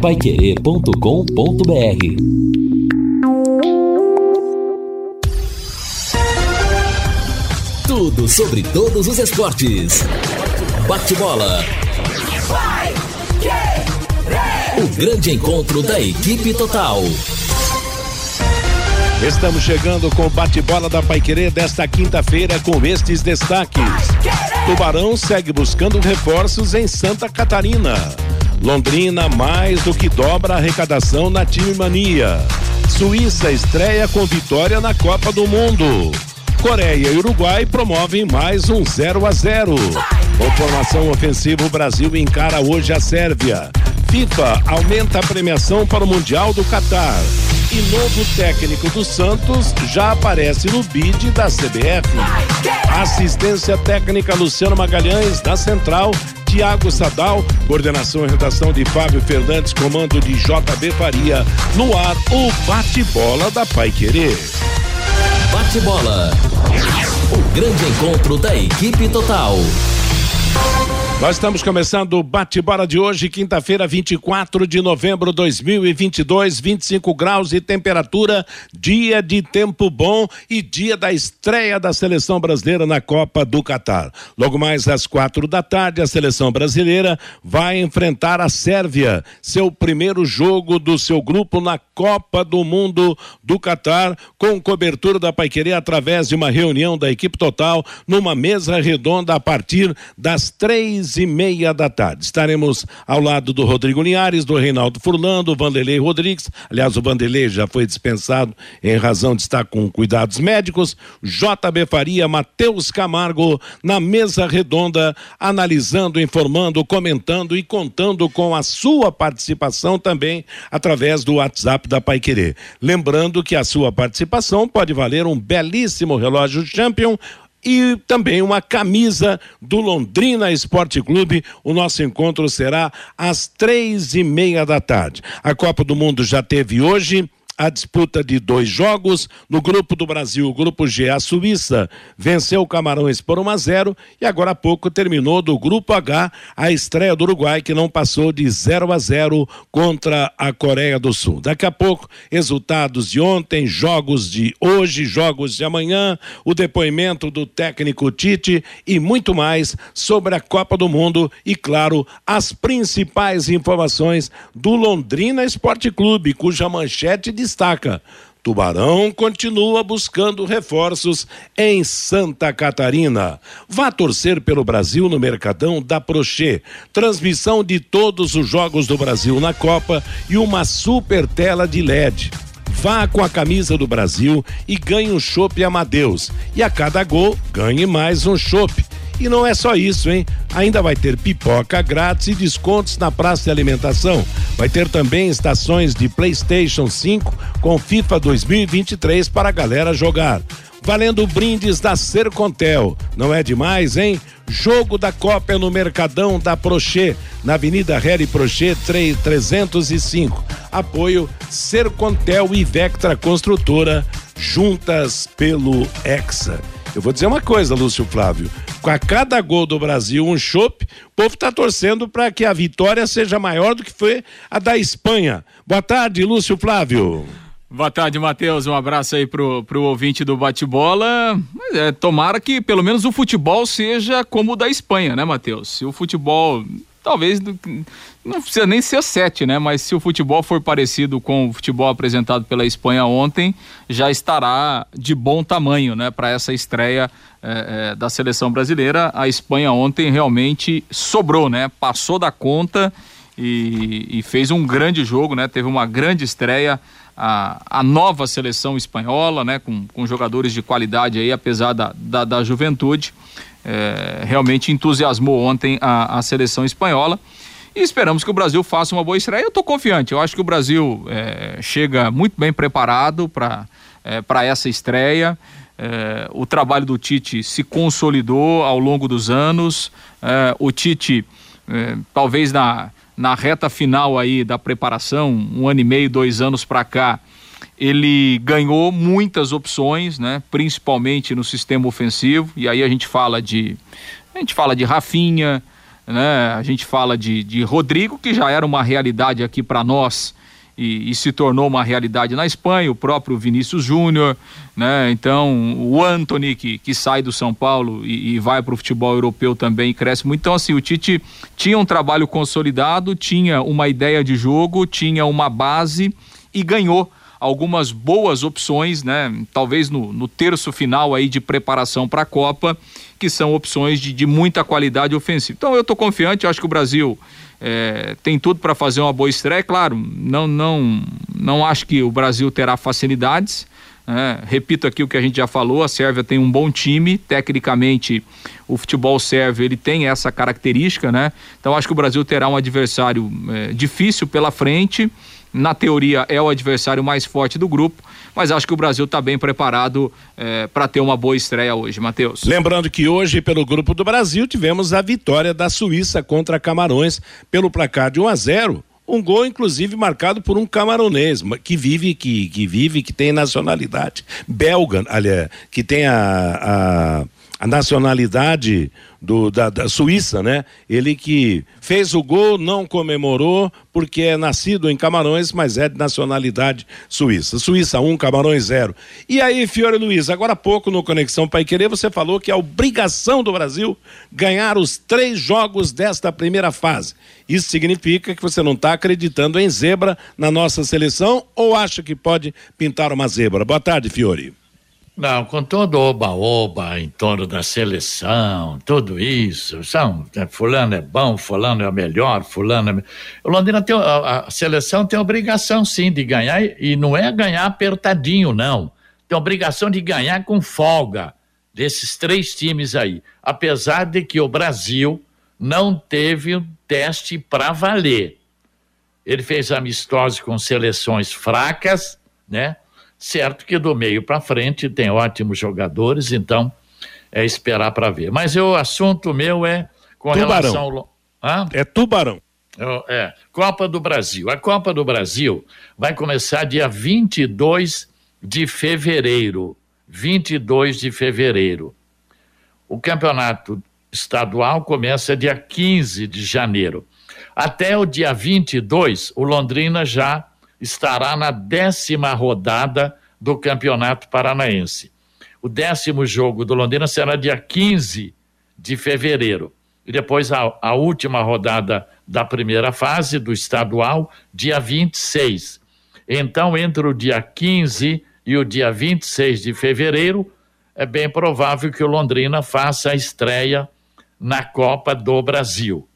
paiquerê.com.br Tudo sobre todos os esportes. Bate-bola. O grande encontro da equipe total. Estamos chegando com o bate-bola da Paiquerê desta quinta-feira com estes destaques. Tubarão segue buscando reforços em Santa Catarina. Londrina mais do que dobra a arrecadação na Time Mania. Suíça estreia com vitória na Copa do Mundo. Coreia e Uruguai promovem mais um 0 a 0. Com formação ofensiva, o Brasil encara hoje a Sérvia. FIFA aumenta a premiação para o Mundial do Catar. E novo técnico do Santos já aparece no bid da CBF. Assistência técnica Luciano Magalhães, da Central, Tiago Sadal, coordenação e redação de Fábio Fernandes, comando de JB Faria. No ar, o bate-bola da Pai Querer. Bate-bola. O grande encontro da equipe total. Nós estamos começando o bate-bola de hoje, quinta-feira, 24 de novembro de 2022, 25 graus e temperatura, dia de tempo bom e dia da estreia da seleção brasileira na Copa do Catar. Logo mais às quatro da tarde, a seleção brasileira vai enfrentar a Sérvia, seu primeiro jogo do seu grupo na Copa do Mundo do Catar, com cobertura da Paiquerê através de uma reunião da equipe total numa mesa redonda a partir das três e meia da tarde. Estaremos ao lado do Rodrigo Linhares, do Reinaldo Furlando, Vanderlei Rodrigues. Aliás, o Vanderlei já foi dispensado em razão de estar com cuidados médicos. JB Faria, Matheus Camargo, na mesa redonda, analisando, informando, comentando e contando com a sua participação também através do WhatsApp da Pai Querer. Lembrando que a sua participação pode valer um belíssimo relógio Champion e também uma camisa do Londrina Esporte Clube. O nosso encontro será às três e meia da tarde. A Copa do Mundo já teve hoje a disputa de dois jogos. No grupo do Brasil, o grupo G, a Suíça venceu o Camarões por 1 a 0 e agora há pouco terminou do grupo H a estreia do Uruguai que não passou de 0 a 0 contra a Coreia do Sul. Daqui a pouco, resultados de ontem, jogos de hoje, jogos de amanhã, o depoimento do técnico Tite e muito mais sobre a Copa do Mundo e claro, as principais informações do Londrina Esporte Clube, cuja manchete de destaca. Tubarão continua buscando reforços em Santa Catarina. Vá torcer pelo Brasil no Mercadão da Prochê. Transmissão de todos os jogos do Brasil na Copa e uma super tela de LED. Vá com a camisa do Brasil e ganhe um chopp Amadeus. E a cada gol, ganhe mais um chopp. E não é só isso, hein? Ainda vai ter pipoca grátis e descontos na praça de alimentação. Vai ter também estações de PlayStation 5 com FIFA 2023 para a galera jogar. Valendo brindes da Sercontel. Não é demais, hein? Jogo da Copa é no Mercadão da Prochê, na Avenida Harry Prochê 305. Apoio Sercontel e Vectra Construtora, juntas pelo Hexa. Eu vou dizer uma coisa, Lúcio Flávio. Com a cada gol do Brasil, um chope, o povo está torcendo para que a vitória seja maior do que foi a da Espanha. Boa tarde, Lúcio Flávio. Boa tarde, Matheus. Um abraço aí pro, pro ouvinte do bate-bola. É, tomara que pelo menos o futebol seja como o da Espanha, né, Matheus? Se o futebol talvez não precisa nem ser sete, né? Mas se o futebol for parecido com o futebol apresentado pela Espanha ontem, já estará de bom tamanho, né? Para essa estreia é, é, da seleção brasileira. A Espanha ontem realmente sobrou, né? Passou da conta e, e fez um grande jogo, né? Teve uma grande estreia. A, a, nova seleção espanhola, né, com, com jogadores de qualidade aí, apesar da, da, da juventude é, realmente entusiasmou ontem a, a, seleção espanhola. E esperamos que o Brasil faça uma boa estreia. Eu estou confiante, eu acho que o Brasil é, chega muito bem preparado para é, essa estreia. É, o trabalho do Tite se consolidou ao longo dos anos. É, o Tite, é, talvez na, na reta final aí da preparação, um ano e meio, dois anos para cá, ele ganhou muitas opções, né? principalmente no sistema ofensivo, e aí a gente fala de a gente fala de Rafinha, né? A gente fala de, de Rodrigo, que já era uma realidade aqui para nós e, e, se tornou uma realidade na Espanha, o próprio Vinícius Júnior, né? Então, o Anthony, que, que sai do São Paulo e, e vai para o futebol europeu também cresce muito. Então, assim, o Tite tinha um trabalho consolidado, tinha uma ideia de jogo, tinha uma base e ganhou algumas boas opções, né? Talvez no, no terço final aí de preparação para a Copa, que são opções de, de muita qualidade ofensiva. Então eu estou confiante, acho que o Brasil é, tem tudo para fazer uma boa estreia, claro, não, não, não acho que o Brasil terá facilidades. Né? repito aqui o que a gente já falou, a Sérvia tem um bom time, tecnicamente o futebol sérvio ele tem essa característica, né? Então acho que o Brasil terá um adversário é, difícil pela frente. Na teoria é o adversário mais forte do grupo, mas acho que o Brasil está bem preparado é, para ter uma boa estreia hoje, Matheus. Lembrando que hoje, pelo grupo do Brasil, tivemos a vitória da Suíça contra Camarões pelo placar de 1 a 0 um gol inclusive marcado por um camaronês que vive que, que vive que tem nacionalidade belga aliás que tem a, a a nacionalidade do, da, da, Suíça, né? Ele que fez o gol, não comemorou, porque é nascido em Camarões, mas é de nacionalidade suíça. Suíça 1, um, Camarões 0. E aí, Fiore Luiz, agora há pouco no Conexão Pai Querer, você falou que é obrigação do Brasil ganhar os três jogos desta primeira fase. Isso significa que você não está acreditando em zebra na nossa seleção ou acha que pode pintar uma zebra? Boa tarde, Fiore. Não, com todo oba-oba em torno da seleção, tudo isso, são, né, fulano é bom, fulano é o melhor, fulano é... O Londrina tem, a, a seleção tem a obrigação sim de ganhar, e não é ganhar apertadinho, não. Tem a obrigação de ganhar com folga desses três times aí. Apesar de que o Brasil não teve o teste para valer. Ele fez amistosos com seleções fracas, né? Certo que do meio para frente tem ótimos jogadores, então é esperar para ver. Mas o assunto meu é com tubarão. relação ao. Hã? É tubarão. É, Copa do Brasil. A Copa do Brasil vai começar dia 22 de fevereiro. 22 de fevereiro. O campeonato estadual começa dia 15 de janeiro. Até o dia 22, o Londrina já estará na décima rodada do Campeonato Paranaense. O décimo jogo do Londrina será dia 15 de fevereiro. E depois a, a última rodada da primeira fase do estadual, dia 26. Então, entre o dia 15 e o dia 26 de fevereiro, é bem provável que o Londrina faça a estreia na Copa do Brasil.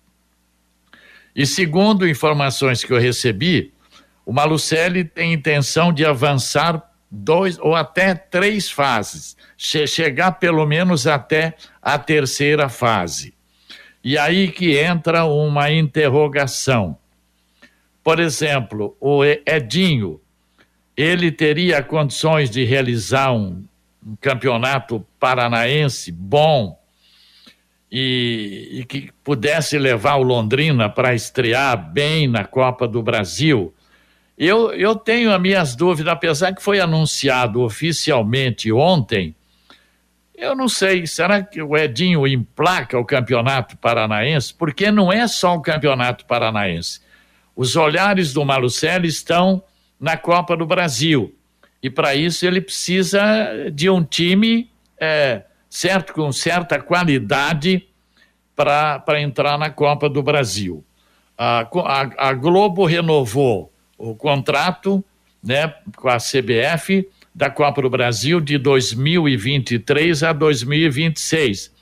E segundo informações que eu recebi, o Malucelli tem intenção de avançar dois ou até três fases, che chegar pelo menos até a terceira fase. E aí que entra uma interrogação. Por exemplo, o Edinho, ele teria condições de realizar um, um campeonato paranaense bom e, e que pudesse levar o Londrina para estrear bem na Copa do Brasil eu, eu tenho as minhas dúvidas, apesar que foi anunciado oficialmente ontem. Eu não sei, será que o Edinho emplaca o campeonato paranaense? Porque não é só o campeonato paranaense. Os olhares do Malucelli estão na Copa do Brasil. E para isso ele precisa de um time é, certo, com certa qualidade para entrar na Copa do Brasil. A, a, a Globo renovou o contrato né, com a CBF da Copa do Brasil de 2023 a 2026.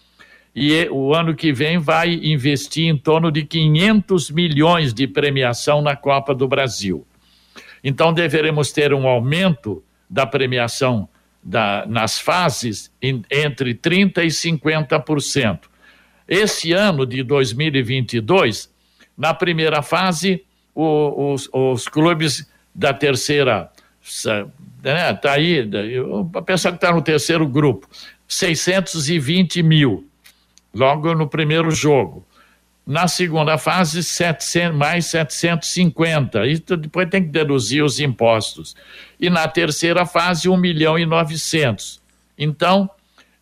E o ano que vem vai investir em torno de 500 milhões de premiação na Copa do Brasil. Então deveremos ter um aumento da premiação da, nas fases em, entre 30% e 50%. Esse ano de 2022, na primeira fase, os, os clubes da terceira, né, tá aí, a pessoa que está no terceiro grupo, 620 mil, logo no primeiro jogo. Na segunda fase, 700, mais 750. E depois tem que deduzir os impostos. E na terceira fase, 1 milhão e 900. Então,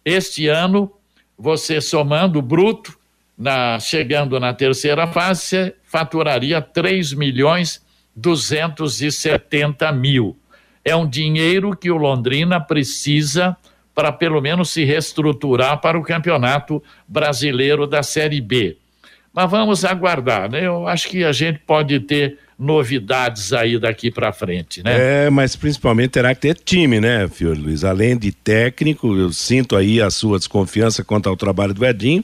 este ano, você somando bruto, na, chegando na terceira fase, faturaria 3 milhões 270 mil. É um dinheiro que o Londrina precisa para pelo menos se reestruturar para o campeonato brasileiro da Série B. Mas vamos aguardar, né? Eu acho que a gente pode ter novidades aí daqui para frente, né? É, mas principalmente terá que ter time, né, Fior Luiz? Além de técnico, eu sinto aí a sua desconfiança quanto ao trabalho do Edinho,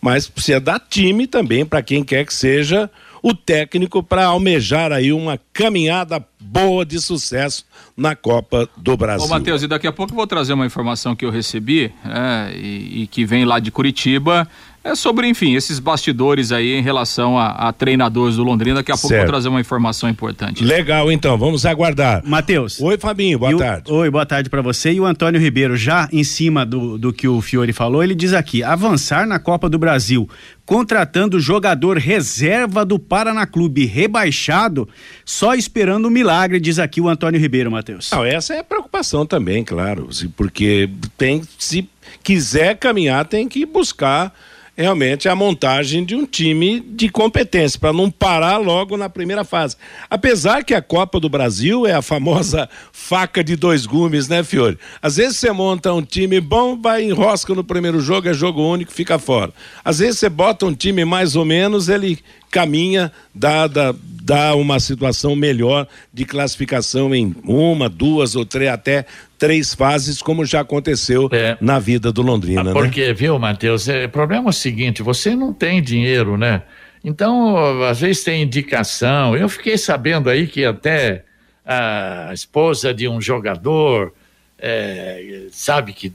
mas precisa dar time também para quem quer que seja o técnico para almejar aí uma caminhada boa de sucesso na Copa do Brasil. Ô, Matheus, e daqui a pouco eu vou trazer uma informação que eu recebi é, e, e, que vem lá de Curitiba é sobre, enfim, esses bastidores aí em relação a, a treinadores do Londrina. Daqui a pouco eu vou trazer uma informação importante. Legal, então, vamos aguardar. Matheus. Oi, Fabinho, boa tarde. O, oi, boa tarde para você. E o Antônio Ribeiro, já em cima do, do que o Fiore falou, ele diz aqui: avançar na Copa do Brasil, contratando jogador reserva do Paraná Clube rebaixado, só esperando um milagre, diz aqui o Antônio Ribeiro, Matheus. Não, essa é a preocupação também, claro, porque tem, se quiser caminhar, tem que buscar realmente a montagem de um time de competência, para não parar logo na primeira fase. Apesar que a Copa do Brasil é a famosa faca de dois gumes, né, Fiore? Às vezes você monta um time bom, vai enrosca no primeiro jogo, é jogo único, fica fora. Às vezes você bota um time mais ou menos, ele caminha, dá, dá, uma situação melhor de classificação em uma, duas ou três, até três fases, como já aconteceu é. na vida do Londrina. Ah, porque, né? viu, Matheus, é, o problema é o seguinte: você não tem dinheiro, né? Então, às vezes tem indicação. Eu fiquei sabendo aí que até a esposa de um jogador, é, sabe que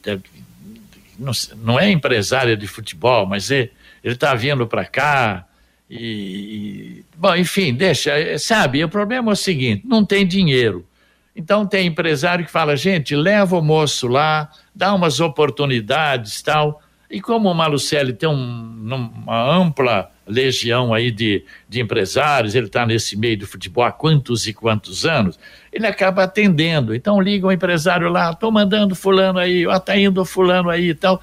não, não, é empresária de futebol, mas ele está vindo para cá. E, e, bom, enfim, deixa, sabe? O problema é o seguinte: não tem dinheiro. Então tem empresário que fala, gente, leva o moço lá, dá umas oportunidades tal. E como o Malucelli tem um, uma ampla legião aí de, de empresários, ele está nesse meio do futebol há quantos e quantos anos, ele acaba atendendo. Então liga o empresário lá, estou mandando fulano aí, ó, tá indo fulano aí e tal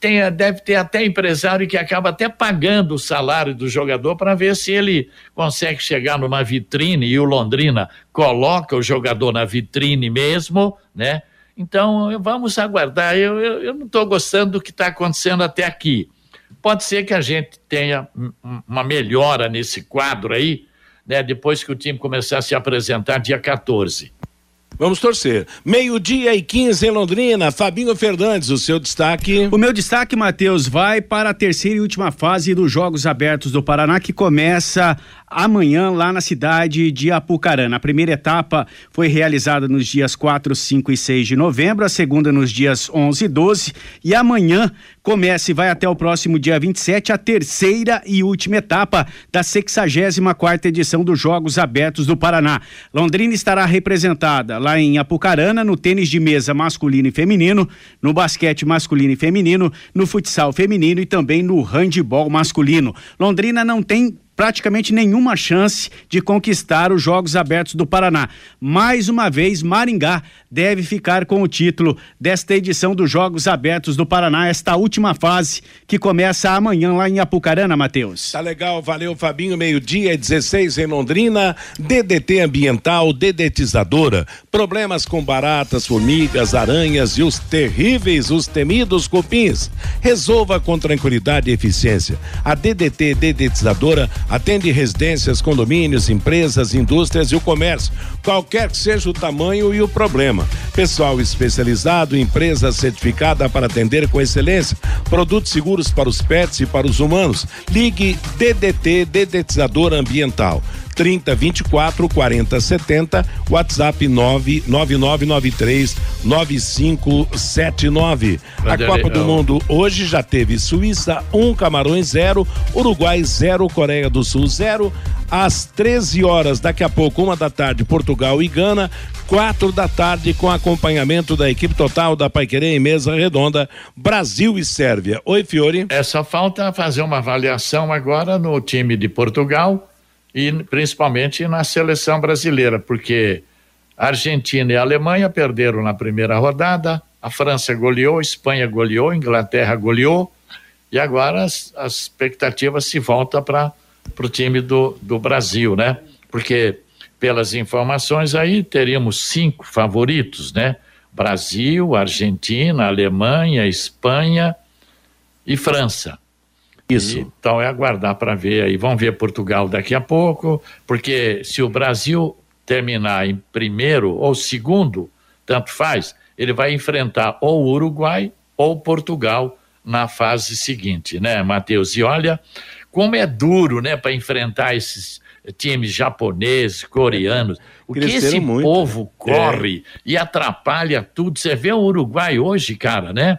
tem, deve ter até empresário que acaba até pagando o salário do jogador para ver se ele consegue chegar numa vitrine e o Londrina coloca o jogador na vitrine mesmo, né? Então vamos aguardar. Eu, eu, eu não estou gostando do que está acontecendo até aqui. Pode ser que a gente tenha uma melhora nesse quadro aí, né? Depois que o time começar a se apresentar dia 14. Vamos torcer. Meio-dia e 15 em Londrina. Fabinho Fernandes, o seu destaque. O meu destaque, Matheus, vai para a terceira e última fase dos Jogos Abertos do Paraná, que começa amanhã lá na cidade de Apucarana. A primeira etapa foi realizada nos dias 4, 5 e 6 de novembro, a segunda nos dias 11 e 12 e amanhã começa e vai até o próximo dia 27 a terceira e última etapa da 64 edição dos Jogos Abertos do Paraná. Londrina estará representada lá em Apucarana no tênis de mesa masculino e feminino, no basquete masculino e feminino, no futsal feminino e também no handebol masculino. Londrina não tem praticamente nenhuma chance de conquistar os Jogos Abertos do Paraná. Mais uma vez, Maringá deve ficar com o título desta edição dos Jogos Abertos do Paraná, esta última fase que começa amanhã lá em Apucarana, Matheus. Tá legal, valeu Fabinho, meio-dia 16 em Londrina, DDT ambiental, dedetizadora, problemas com baratas, formigas, aranhas e os terríveis, os temidos cupins. Resolva com tranquilidade e eficiência. A DDT dedetizadora Atende residências, condomínios, empresas, indústrias e o comércio, qualquer que seja o tamanho e o problema. Pessoal especializado, empresa certificada para atender com excelência, produtos seguros para os pets e para os humanos. Ligue DDT Dedetizador Ambiental 30 24 40 70, WhatsApp 99993 9579. A Copa do Mundo hoje já teve Suíça 1, um, Camarões 0, Uruguai 0, Coreia do Sul 0. Às 13 horas, daqui a pouco, uma da tarde, Portugal e Gana, quatro da tarde, com acompanhamento da equipe total da Paiquerê em mesa redonda, Brasil e Sérvia. Oi, Fiore. É só falta fazer uma avaliação agora no time de Portugal e principalmente na seleção brasileira, porque a Argentina e a Alemanha perderam na primeira rodada, a França goleou, a Espanha goleou, a Inglaterra goleou, e agora as, as expectativas se voltam para o time do, do Brasil, né? Porque pelas informações aí teríamos cinco favoritos, né? Brasil, Argentina, Alemanha, Espanha e França. Isso. Então é aguardar para ver aí. Vamos ver Portugal daqui a pouco, porque se o Brasil terminar em primeiro ou segundo, tanto faz, ele vai enfrentar ou o Uruguai ou Portugal na fase seguinte, né, Matheus? E olha como é duro, né, para enfrentar esses times japoneses, coreanos. O que esse muito. povo corre é. e atrapalha tudo. Você vê o Uruguai hoje, cara, né?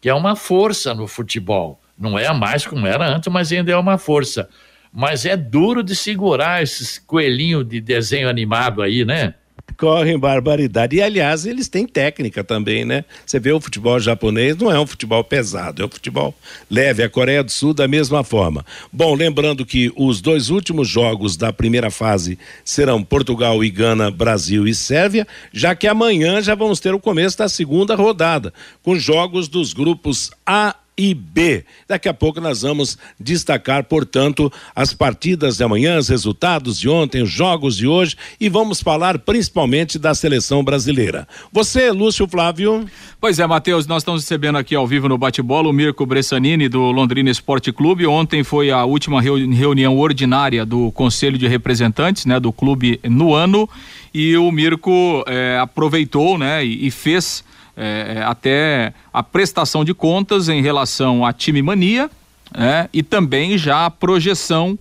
Que é uma força no futebol. Não é mais como era antes, mas ainda é uma força. Mas é duro de segurar esses coelhinhos de desenho animado aí, né? correm barbaridade. E, aliás, eles têm técnica também, né? Você vê o futebol japonês, não é um futebol pesado, é um futebol leve. A Coreia do Sul, da mesma forma. Bom, lembrando que os dois últimos jogos da primeira fase serão Portugal e Gana, Brasil e Sérvia, já que amanhã já vamos ter o começo da segunda rodada, com jogos dos grupos A e B. Daqui a pouco nós vamos destacar, portanto, as partidas de amanhã, os resultados de ontem, os jogos de hoje e vamos falar principalmente da seleção brasileira. Você, Lúcio Flávio? Pois é, Matheus, nós estamos recebendo aqui ao vivo no bate-bola o Mirko Bressanini do Londrina Esporte Clube. Ontem foi a última reunião ordinária do Conselho de Representantes, né, do clube no ano e o Mirko eh, aproveitou, né, e, e fez é, é, até a prestação de contas em relação à time mania né, e também já a projeção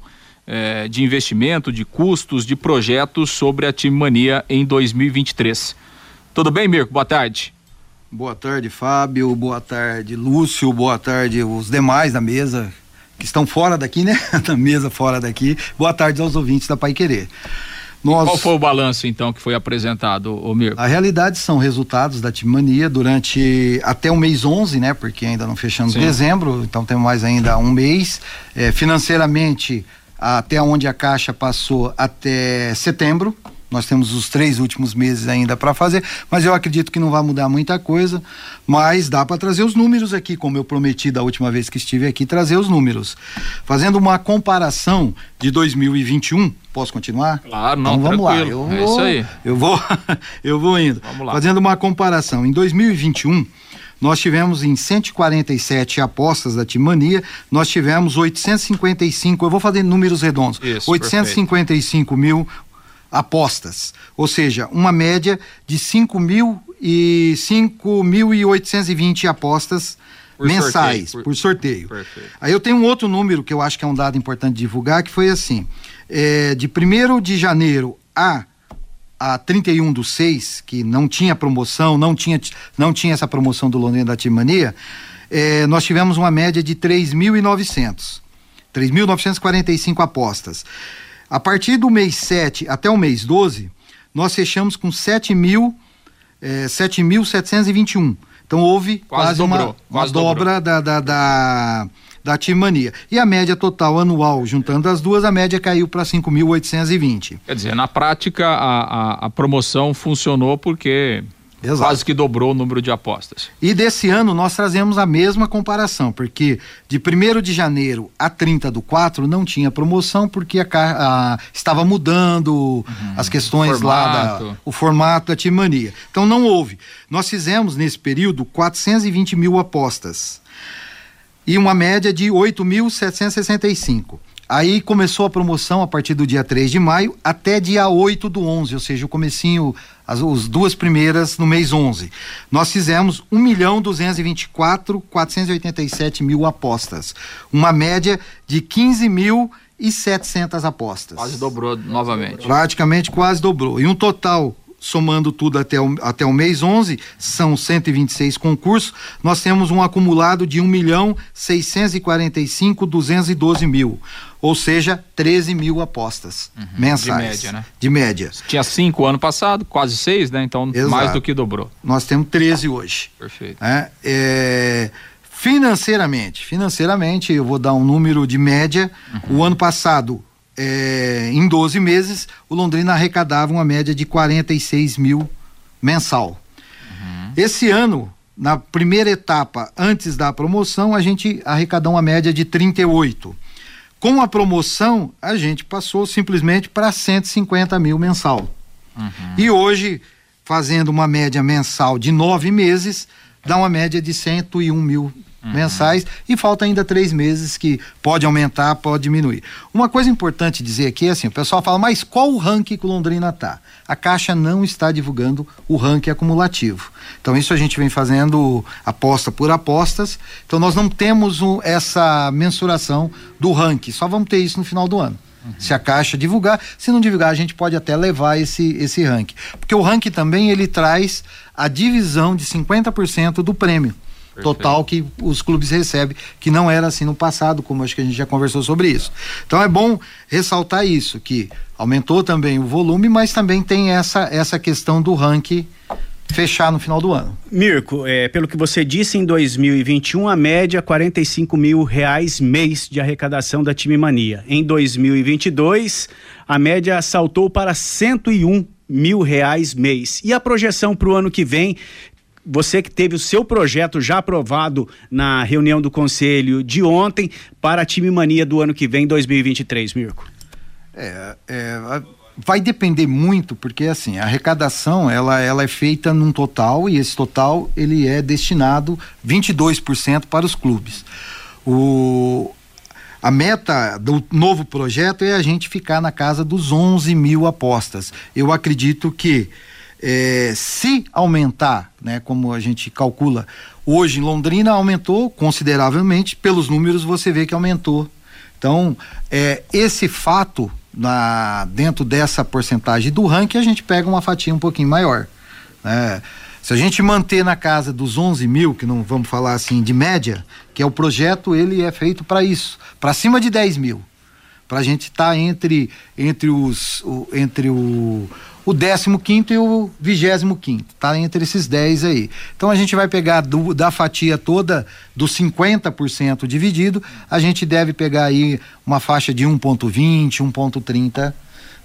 é, de investimento, de custos, de projetos sobre a time mania em 2023. Tudo bem, Mirko? Boa tarde. Boa tarde, Fábio. Boa tarde, Lúcio. Boa tarde, os demais da mesa que estão fora daqui, né? da mesa fora daqui. Boa tarde aos ouvintes da Pai Querer. Nós... Qual foi o balanço, então, que foi apresentado, Omir? A realidade são resultados da Timania durante até o mês 11, né? Porque ainda não fechamos Sim. dezembro, então temos mais ainda um mês. É, financeiramente, até onde a Caixa passou até setembro, nós temos os três últimos meses ainda para fazer, mas eu acredito que não vai mudar muita coisa. Mas dá para trazer os números aqui, como eu prometi da última vez que estive aqui, trazer os números. Fazendo uma comparação de 2021, posso continuar? Claro, não, então, vamos lá. Eu é vou, isso aí. Eu vou, eu vou indo. Vamos lá. Fazendo uma comparação, em 2021 nós tivemos em 147 apostas da Timania, nós tivemos 855, eu vou fazer números redondos, Isso, 855 perfeito. mil apostas, ou seja, uma média de 5 mil e 5.820 apostas por mensais sorteio, por, por, sorteio. Perfeito. Aí eu tenho um outro número que eu acho que é um dado importante divulgar, que foi assim: é, de 1 de janeiro a a 31 do 6, que não tinha promoção, não tinha, não tinha essa promoção do Londrina da Timania, é, nós tivemos uma média de 3.900. 3.945 apostas. A partir do mês 7 até o mês 12, nós fechamos com 7.000, é, 7.721. Então houve quase, quase dobrou, uma, quase uma dobra da, da, da, da Timania. E a média total anual, juntando as duas, a média caiu para 5.820. Quer dizer, na prática a, a, a promoção funcionou porque Exato. Quase que dobrou o número de apostas. E desse ano nós trazemos a mesma comparação, porque de 1 de janeiro a 30 do 4 não tinha promoção, porque a, a estava mudando uhum. as questões lá, da, o formato da Timania. Então não houve. Nós fizemos nesse período 420 mil apostas e uma média de 8.765. Aí começou a promoção a partir do dia 3 de maio até dia 8 do 11, ou seja, o comecinho, as, as duas primeiras no mês 11. Nós fizemos 1 milhão 224 487 mil apostas, uma média de 15 mil e 700 apostas. Quase dobrou novamente. Praticamente quase dobrou. E um total somando tudo até o, até o mês 11, são 126 concursos, nós temos um acumulado de 1 milhão 645 212 mil ou seja, 13 mil apostas uhum, mensais. De média, né? De média. Tinha cinco ano passado, quase seis, né? Então, Exato. mais do que dobrou. Nós temos 13 hoje. Perfeito. É, é, financeiramente, financeiramente, eu vou dar um número de média. Uhum. O ano passado, é, em 12 meses, o Londrina arrecadava uma média de 46 mil mensal. Uhum. Esse ano, na primeira etapa, antes da promoção, a gente arrecadou uma média de 38. Com a promoção, a gente passou simplesmente para 150 mil mensal. Uhum. E hoje, fazendo uma média mensal de nove meses, dá uma média de 101 mil uhum. mensais e falta ainda três meses que pode aumentar, pode diminuir. Uma coisa importante dizer aqui é assim, o pessoal fala, mas qual o ranking que o Londrina tá? A Caixa não está divulgando o ranking acumulativo. Então isso a gente vem fazendo aposta por apostas. Então nós não temos um, essa mensuração do ranking, só vamos ter isso no final do ano. Uhum. Se a Caixa divulgar, se não divulgar, a gente pode até levar esse, esse ranking. Porque o ranking também ele traz a divisão de 50% do prêmio total que os clubes recebem, que não era assim no passado, como acho que a gente já conversou sobre isso. Então é bom ressaltar isso, que aumentou também o volume, mas também tem essa, essa questão do ranking fechar no final do ano. Mirko, é, pelo que você disse, em 2021 a média 45 mil reais mês de arrecadação da Time Mania. Em 2022 a média saltou para 101 mil reais mês. E a projeção para o ano que vem você que teve o seu projeto já aprovado na reunião do conselho de ontem para a Time Mania do ano que vem, 2023, Mirko? É, é, vai depender muito, porque assim, a arrecadação ela, ela é feita num total e esse total ele é destinado 22% para os clubes. O, a meta do novo projeto é a gente ficar na casa dos 11 mil apostas. Eu acredito que é, se aumentar, né, como a gente calcula, hoje em Londrina aumentou consideravelmente, pelos números você vê que aumentou. Então, é, esse fato na, dentro dessa porcentagem do ranking, a gente pega uma fatia um pouquinho maior. Né? Se a gente manter na casa dos 11 mil, que não vamos falar assim de média, que é o projeto, ele é feito para isso, para cima de 10 mil. Para a gente estar tá entre, entre, os, o, entre o, o 15 e o 25, tá entre esses 10 aí. Então a gente vai pegar do, da fatia toda dos 50% dividido, a gente deve pegar aí uma faixa de 1.20, 1.30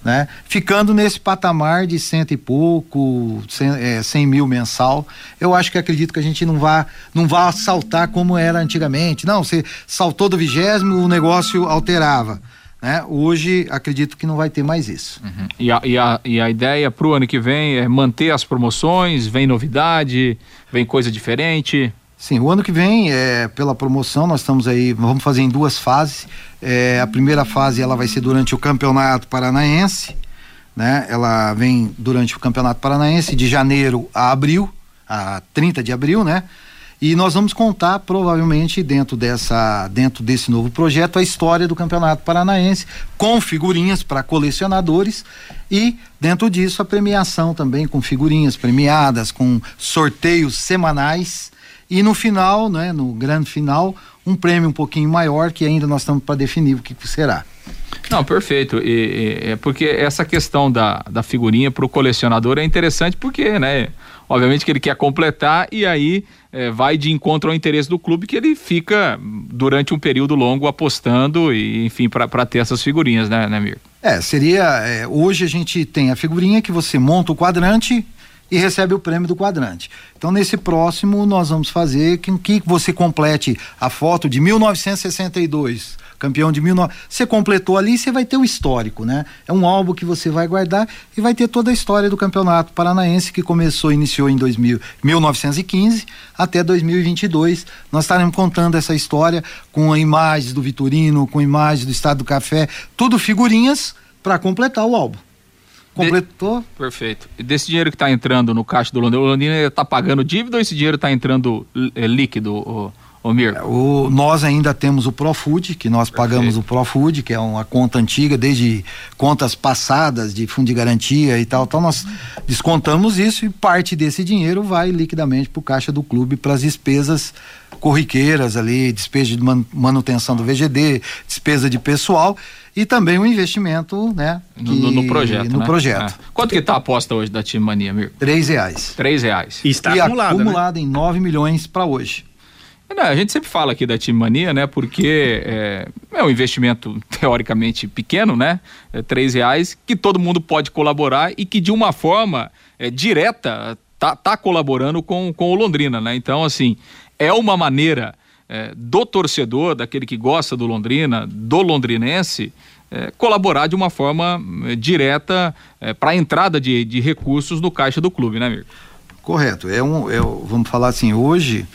né? Ficando nesse patamar de cento e pouco, cem, é, 100 mil mensal, eu acho que acredito que a gente não vá, não vá saltar como era antigamente. Não, você saltou do vigésimo, o negócio alterava. Né? Hoje acredito que não vai ter mais isso. Uhum. E, a, e, a, e a ideia para o ano que vem é manter as promoções? Vem novidade? Vem coisa diferente? Sim, o ano que vem, é, pela promoção, nós estamos aí, vamos fazer em duas fases. É, a primeira fase ela vai ser durante o Campeonato Paranaense, né? Ela vem durante o Campeonato Paranaense de janeiro a abril, a 30 de abril, né? E nós vamos contar provavelmente dentro dessa dentro desse novo projeto a história do Campeonato Paranaense com figurinhas para colecionadores e dentro disso a premiação também com figurinhas premiadas, com sorteios semanais e no final, né, no grande final, um prêmio um pouquinho maior que ainda nós estamos para definir o que, que será. Não, perfeito. E, e, é porque essa questão da, da figurinha para o colecionador é interessante porque, né? Obviamente que ele quer completar e aí é, vai de encontro ao interesse do clube que ele fica durante um período longo apostando e, enfim, para ter essas figurinhas, né, né? É, seria. É, hoje a gente tem a figurinha que você monta o quadrante e recebe o prêmio do quadrante. Então, nesse próximo, nós vamos fazer com que você complete a foto de 1962 campeão de 19... Você completou ali, você vai ter o histórico, né? É um álbum que você vai guardar e vai ter toda a história do Campeonato Paranaense que começou, iniciou em 2000, 1915 até 2022. Nós estaremos contando essa história com imagens do Vitorino, com imagens do Estado do Café, tudo figurinhas para completar o álbum. Completou? De... Perfeito. E desse dinheiro que está entrando no caixa do Londrina, o Londrina está pagando dívida ou esse dinheiro está entrando é, líquido? Ô, Mir. É, o, nós ainda temos o Profood, que nós Perfeito. pagamos o Profood, que é uma conta antiga, desde contas passadas de fundo de garantia e tal. Então nós descontamos isso e parte desse dinheiro vai liquidamente para o caixa do clube para as despesas corriqueiras ali, despesa de manutenção do VGD, despesa de pessoal e também o investimento, né? Que, no, no, projeto. No né? projeto. É. Quanto que está a aposta hoje da Time Mania, Mir? Três reais. Três reais. E está e acumulada, acumulada né? em 9 milhões para hoje. Não, a gente sempre fala aqui da Time Mania, né? Porque é, é um investimento teoricamente pequeno, né? É três reais, que todo mundo pode colaborar e que de uma forma é, direta tá, tá colaborando com, com o Londrina, né? Então, assim, é uma maneira é, do torcedor, daquele que gosta do Londrina, do londrinense, é, colaborar de uma forma é, direta é, para a entrada de, de recursos no caixa do clube, né, Mirko? Correto. É um, é, vamos falar assim, hoje,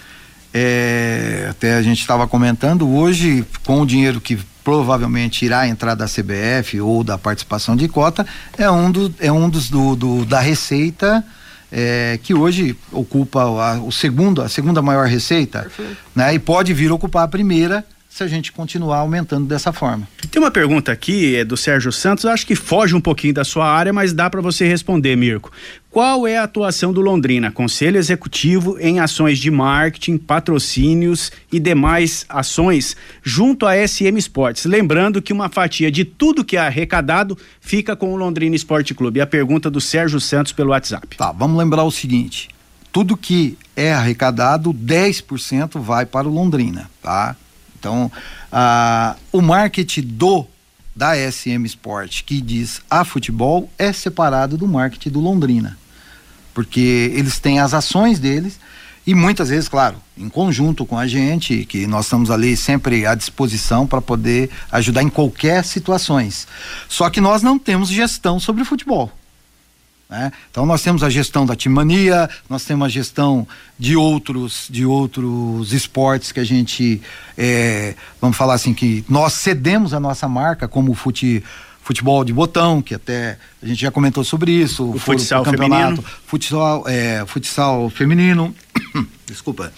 é, até a gente estava comentando, hoje, com o dinheiro que provavelmente irá entrar da CBF ou da participação de cota, é um, do, é um dos do, do da receita é, que hoje ocupa a, o segundo, a segunda maior receita, né? E pode vir ocupar a primeira se a gente continuar aumentando dessa forma. Tem uma pergunta aqui, é do Sérgio Santos, acho que foge um pouquinho da sua área, mas dá para você responder, Mirko. Qual é a atuação do Londrina, Conselho Executivo, em ações de marketing, patrocínios e demais ações junto à SM Esportes? Lembrando que uma fatia de tudo que é arrecadado fica com o Londrina Esporte Clube. A pergunta do Sérgio Santos pelo WhatsApp. Tá, vamos lembrar o seguinte: tudo que é arrecadado, 10% vai para o Londrina, tá? Então, o marketing do da SM Sport que diz a futebol é separado do marketing do Londrina. Porque eles têm as ações deles e muitas vezes, claro, em conjunto com a gente, que nós estamos ali sempre à disposição para poder ajudar em qualquer situações. Só que nós não temos gestão sobre futebol. Né? Então nós temos a gestão da timania, nós temos a gestão de outros de outros esportes que a gente é, vamos falar assim que nós cedemos a nossa marca como o fute, futebol de botão que até a gente já comentou sobre isso o futsal feminino futsal é, futsal feminino desculpa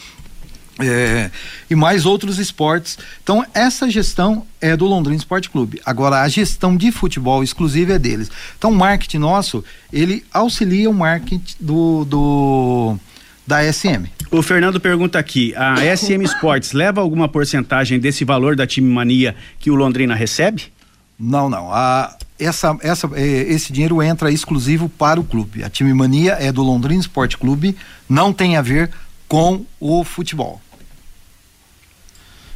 é, e mais outros esportes. Então, essa gestão é do Londrina Esporte Clube. Agora, a gestão de futebol exclusiva é deles. Então, o marketing nosso, ele auxilia o marketing do, do da SM. O Fernando pergunta aqui: a SM Sports leva alguma porcentagem desse valor da time mania que o Londrina recebe? Não, não. A, essa, essa, é, esse dinheiro entra exclusivo para o clube. A time mania é do Londrina Esporte Clube, não tem a ver com o futebol.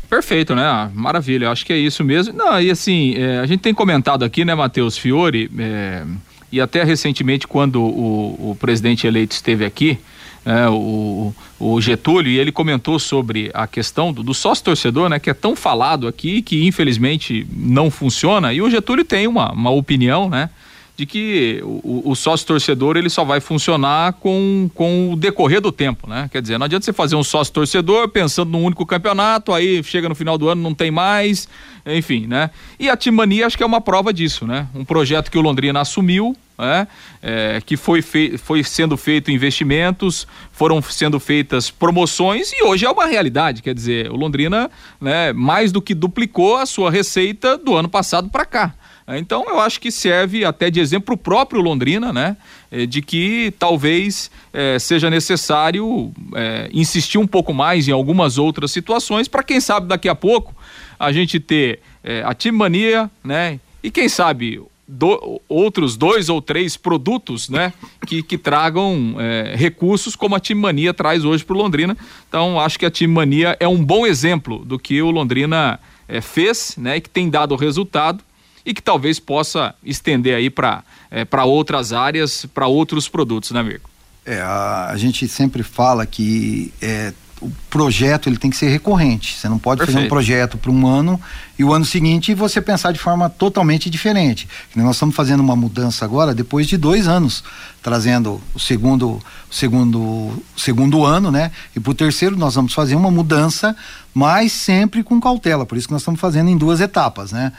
Perfeito, né? Ah, maravilha, acho que é isso mesmo. Não, e assim, é, a gente tem comentado aqui, né, Matheus Fiore, é, e até recentemente, quando o, o presidente eleito esteve aqui, é, o, o, Getúlio, e ele comentou sobre a questão do, do sócio torcedor, né, que é tão falado aqui, que infelizmente não funciona, e o Getúlio tem uma, uma opinião, né? de que o, o sócio torcedor ele só vai funcionar com, com o decorrer do tempo, né? Quer dizer, não adianta você fazer um sócio torcedor pensando num único campeonato, aí chega no final do ano não tem mais, enfim, né? E a Timania acho que é uma prova disso, né? Um projeto que o Londrina assumiu, né? É, que foi, fei foi sendo feito investimentos, foram sendo feitas promoções e hoje é uma realidade, quer dizer, o Londrina, né, mais do que duplicou a sua receita do ano passado para cá. Então eu acho que serve até de exemplo o próprio Londrina, né? É, de que talvez é, seja necessário é, insistir um pouco mais em algumas outras situações para quem sabe daqui a pouco a gente ter a Team Mania, né? E quem sabe do, outros dois ou três produtos, né? Que, que tragam é, recursos como a Team Mania traz hoje para o Londrina. Então acho que a Team Mania é um bom exemplo do que o Londrina fez, né? E que tem dado resultado e que talvez possa estender aí para é, outras áreas, para outros produtos, né, Mirko? É, a, a, gente sempre fala que é, o projeto ele tem que ser recorrente. Você não pode Perfeito. fazer um projeto para um ano e o ano seguinte você pensar de forma totalmente diferente. Nós estamos fazendo uma mudança agora depois de dois anos, trazendo o segundo, segundo, segundo ano, né? E para o terceiro nós vamos fazer uma mudança, mas sempre com cautela. Por isso que nós estamos fazendo em duas etapas, né?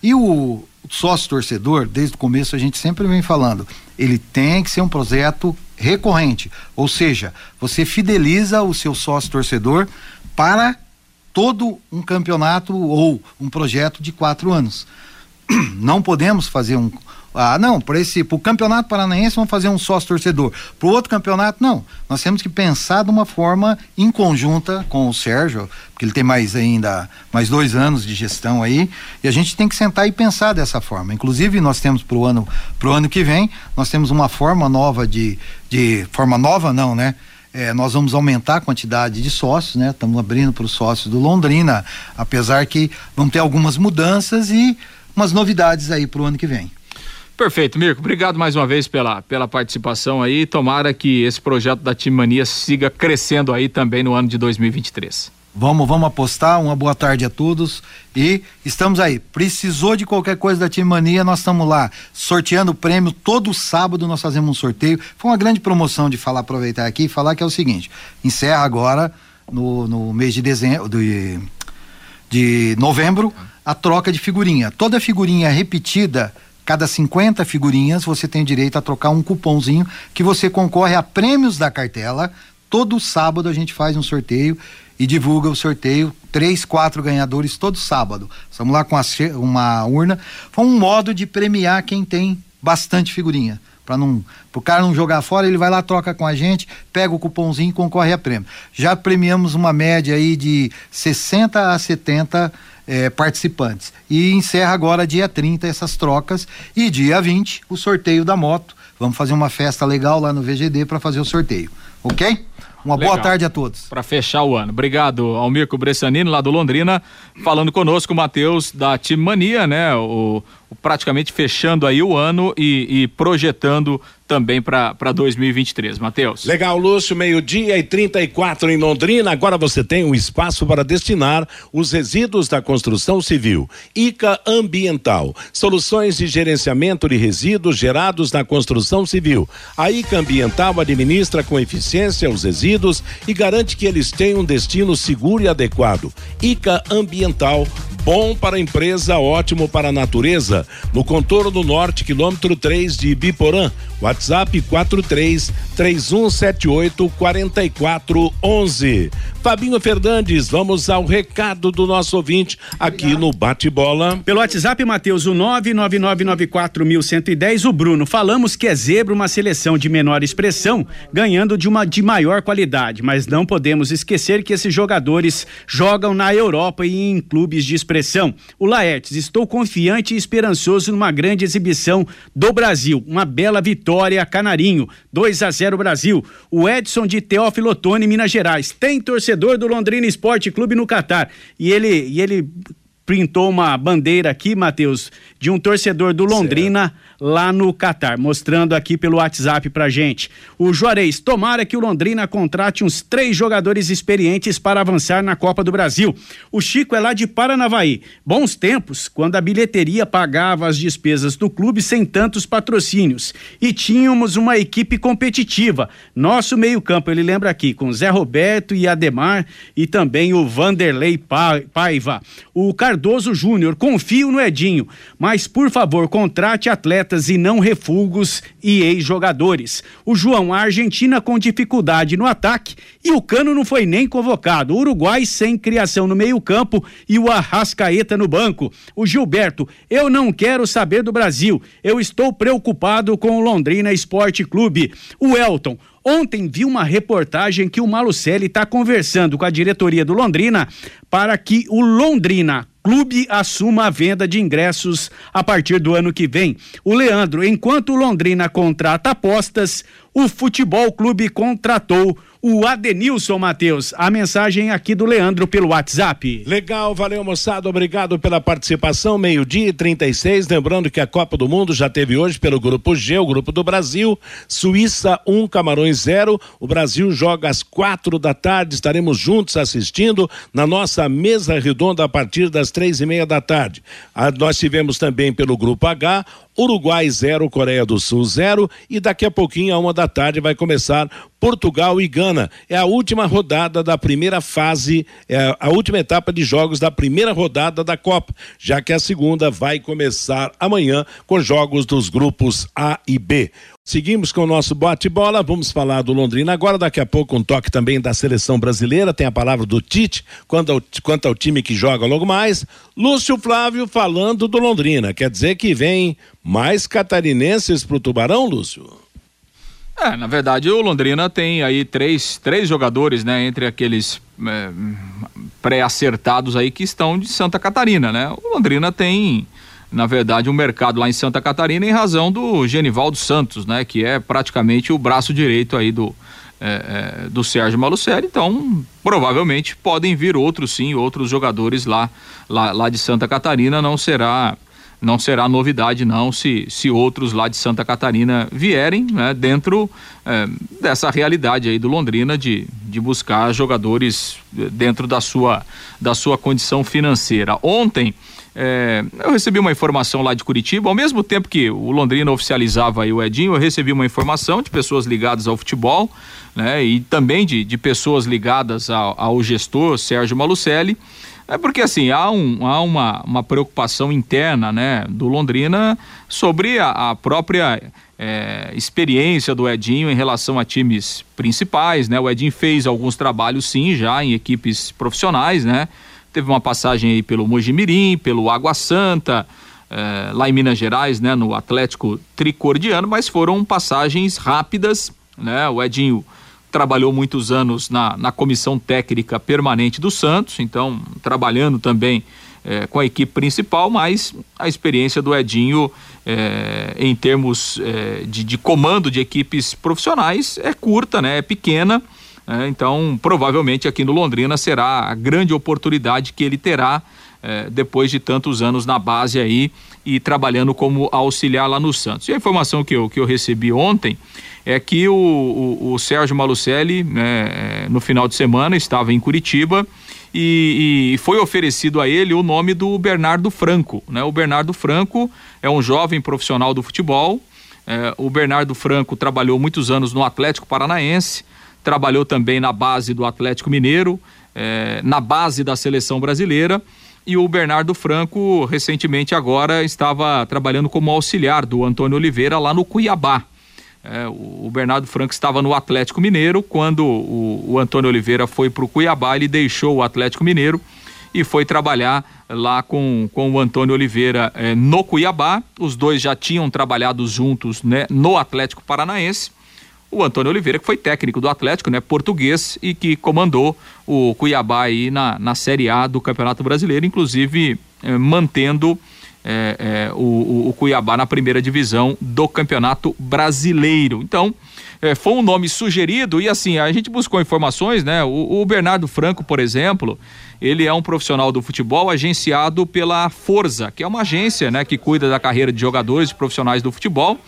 E o sócio torcedor, desde o começo a gente sempre vem falando, ele tem que ser um projeto recorrente, ou seja, você fideliza o seu sócio torcedor para todo um campeonato ou um projeto de quatro anos. Não podemos fazer um, ah, não, para esse, para o campeonato paranaense vamos fazer um sócio torcedor. Para o outro campeonato, não. Nós temos que pensar de uma forma em conjunta com o Sérgio, porque ele tem mais ainda mais dois anos de gestão aí, e a gente tem que sentar e pensar dessa forma. Inclusive nós temos para o ano, pro ano que vem, nós temos uma forma nova de, de forma nova não, né? É, nós vamos aumentar a quantidade de sócios, né? Estamos abrindo para os sócios do Londrina, apesar que vão ter algumas mudanças e umas novidades aí para o ano que vem. Perfeito, Mirko. Obrigado mais uma vez pela, pela participação aí. Tomara que esse projeto da Time Mania siga crescendo aí também no ano de 2023. Vamos, vamos apostar. Uma boa tarde a todos e estamos aí. Precisou de qualquer coisa da Time Mania, nós estamos lá sorteando o prêmio todo sábado. Nós fazemos um sorteio. Foi uma grande promoção de falar, aproveitar aqui e falar que é o seguinte: encerra agora no, no mês de dezembro, de, de novembro, a troca de figurinha. Toda figurinha repetida cada 50 figurinhas você tem direito a trocar um cupomzinho que você concorre a prêmios da cartela. Todo sábado a gente faz um sorteio e divulga o sorteio. Três, quatro ganhadores todo sábado. Estamos lá com uma urna. Foi um modo de premiar quem tem bastante figurinha. Para não, o cara não jogar fora, ele vai lá, troca com a gente, pega o cupomzinho e concorre a prêmio. Já premiamos uma média aí de 60 a 70 eh, participantes. E encerra agora dia 30 essas trocas e dia 20 o sorteio da moto. Vamos fazer uma festa legal lá no VGD para fazer o sorteio. OK? Uma Legal. boa tarde a todos. Para fechar o ano. Obrigado ao Mirko Bressanini, lá do Londrina, falando conosco, o Matheus, da Time Mania, né? O, o, praticamente fechando aí o ano e, e projetando também para 2023. Matheus. Legal, Lúcio, meio-dia e 34 em Londrina. Agora você tem um espaço para destinar os resíduos da construção civil. ICA Ambiental. Soluções de gerenciamento de resíduos gerados na construção civil. A ICA Ambiental administra com eficiência os resíduos e garante que eles tenham um destino seguro e adequado. ICA Ambiental bom para a empresa, ótimo para a natureza. No contorno norte, quilômetro 3 de Biporã. WhatsApp 43 3178 4411. Fabinho Fernandes, vamos ao recado do nosso ouvinte aqui Obrigado. no Bate-Bola. Pelo WhatsApp, Matheus, o 99994110, o Bruno. Falamos que é zebra uma seleção de menor expressão, ganhando de uma de maior qualidade, mas não podemos esquecer que esses jogadores jogam na Europa e em clubes de expressão. O Laertes, estou confiante e esperançoso numa grande exibição do Brasil. Uma bela vitória, Canarinho. 2 a 0 Brasil. O Edson de Teófilo Otoni, Minas Gerais. Tem torcedor torcedor do Londrina Esporte Clube no Catar. E ele, e ele printou uma bandeira aqui, Matheus, de um torcedor do Londrina. Certo lá no Catar, mostrando aqui pelo WhatsApp pra gente. O Juarez, tomara que o Londrina contrate uns três jogadores experientes para avançar na Copa do Brasil. O Chico é lá de Paranavaí. Bons tempos, quando a bilheteria pagava as despesas do clube sem tantos patrocínios. E tínhamos uma equipe competitiva. Nosso meio-campo, ele lembra aqui, com Zé Roberto e Ademar e também o Vanderlei Paiva. O Cardoso Júnior, confio no Edinho, mas por favor, contrate atletas atletas e não refugos e ex-jogadores. O João, a Argentina com dificuldade no ataque e o Cano não foi nem convocado. O Uruguai sem criação no meio-campo e o Arrascaeta no banco. O Gilberto, eu não quero saber do Brasil. Eu estou preocupado com o Londrina Esporte Clube. O Elton, Ontem vi uma reportagem que o Malucelli está conversando com a diretoria do Londrina para que o Londrina clube assuma a venda de ingressos a partir do ano que vem. O Leandro, enquanto o Londrina contrata apostas, o Futebol Clube contratou o Adenilson Matheus. A mensagem aqui do Leandro pelo WhatsApp. Legal, valeu moçada, obrigado pela participação. Meio-dia e 36. Lembrando que a Copa do Mundo já teve hoje pelo Grupo G, o Grupo do Brasil. Suíça 1, um, Camarões 0. O Brasil joga às quatro da tarde. Estaremos juntos assistindo na nossa mesa redonda a partir das três e meia da tarde. Ah, nós tivemos também pelo Grupo H Uruguai 0, Coreia do Sul 0 e daqui a pouquinho, a uma da tarde, vai começar Portugal e Gana. É a última rodada da primeira fase, é a última etapa de jogos da primeira rodada da Copa, já que a segunda vai começar amanhã com jogos dos grupos A e B. Seguimos com o nosso bate-bola, vamos falar do Londrina agora, daqui a pouco um toque também da seleção brasileira, tem a palavra do Tite, quanto ao, quanto ao time que joga logo mais. Lúcio Flávio falando do Londrina, quer dizer que vem mais catarinenses pro Tubarão, Lúcio? É, na verdade o Londrina tem aí três, três jogadores, né, entre aqueles é, pré-acertados aí que estão de Santa Catarina, né? O Londrina tem na verdade, um mercado lá em Santa Catarina em razão do Genivaldo Santos, né? Que é praticamente o braço direito aí do, é, é, do Sérgio Malucelli. Então, provavelmente podem vir outros sim, outros jogadores lá, lá, lá de Santa Catarina. Não será não será novidade não se, se outros lá de Santa Catarina vierem né, dentro é, dessa realidade aí do Londrina de, de buscar jogadores eh, dentro da sua, da sua condição financeira. Ontem é, eu recebi uma informação lá de Curitiba, ao mesmo tempo que o Londrina oficializava aí o Edinho, eu recebi uma informação de pessoas ligadas ao futebol, né, e também de, de pessoas ligadas ao, ao gestor Sérgio Malucelli, é porque assim, há, um, há uma, uma preocupação interna né, do Londrina sobre a, a própria é, experiência do Edinho em relação a times principais, né? O Edinho fez alguns trabalhos sim já em equipes profissionais, né? Teve uma passagem aí pelo Mojimirim, pelo Água Santa, é, lá em Minas Gerais, né? No Atlético Tricordiano, mas foram passagens rápidas, né? O Edinho trabalhou muitos anos na, na comissão técnica permanente do Santos, então trabalhando também é, com a equipe principal, mas a experiência do Edinho é, em termos de, de, comando de equipes profissionais é curta, né? É pequena. É, então, provavelmente aqui no Londrina será a grande oportunidade que ele terá é, depois de tantos anos na base aí e trabalhando como auxiliar lá no Santos. E a informação que eu, que eu recebi ontem é que o, o, o Sérgio Malucelli, né, é, no final de semana, estava em Curitiba e, e, foi oferecido a ele o nome do Bernardo Franco. Né? O Bernardo Franco é um jovem profissional do futebol. É, o Bernardo Franco trabalhou muitos anos no Atlético Paranaense, trabalhou também na base do Atlético Mineiro, é, na base da seleção brasileira. E o Bernardo Franco, recentemente agora, estava trabalhando como auxiliar do Antônio Oliveira lá no Cuiabá. É, o Bernardo Franco estava no Atlético Mineiro, quando o, o Antônio Oliveira foi para o Cuiabá, ele deixou o Atlético Mineiro e foi trabalhar lá com, com o Antônio Oliveira é, no Cuiabá. Os dois já tinham trabalhado juntos né, no Atlético Paranaense. O Antônio Oliveira, que foi técnico do Atlético, né, português, e que comandou o Cuiabá aí na, na Série A do Campeonato Brasileiro, inclusive é, mantendo é, é, o, o, Cuiabá na primeira divisão do Campeonato Brasileiro. Então, é, foi um nome sugerido e assim, a gente buscou informações, né? O, o, Bernardo Franco, por exemplo, ele é um profissional do futebol agenciado pela Forza, que é uma agência, né, que cuida da carreira de jogadores e profissionais do futebol.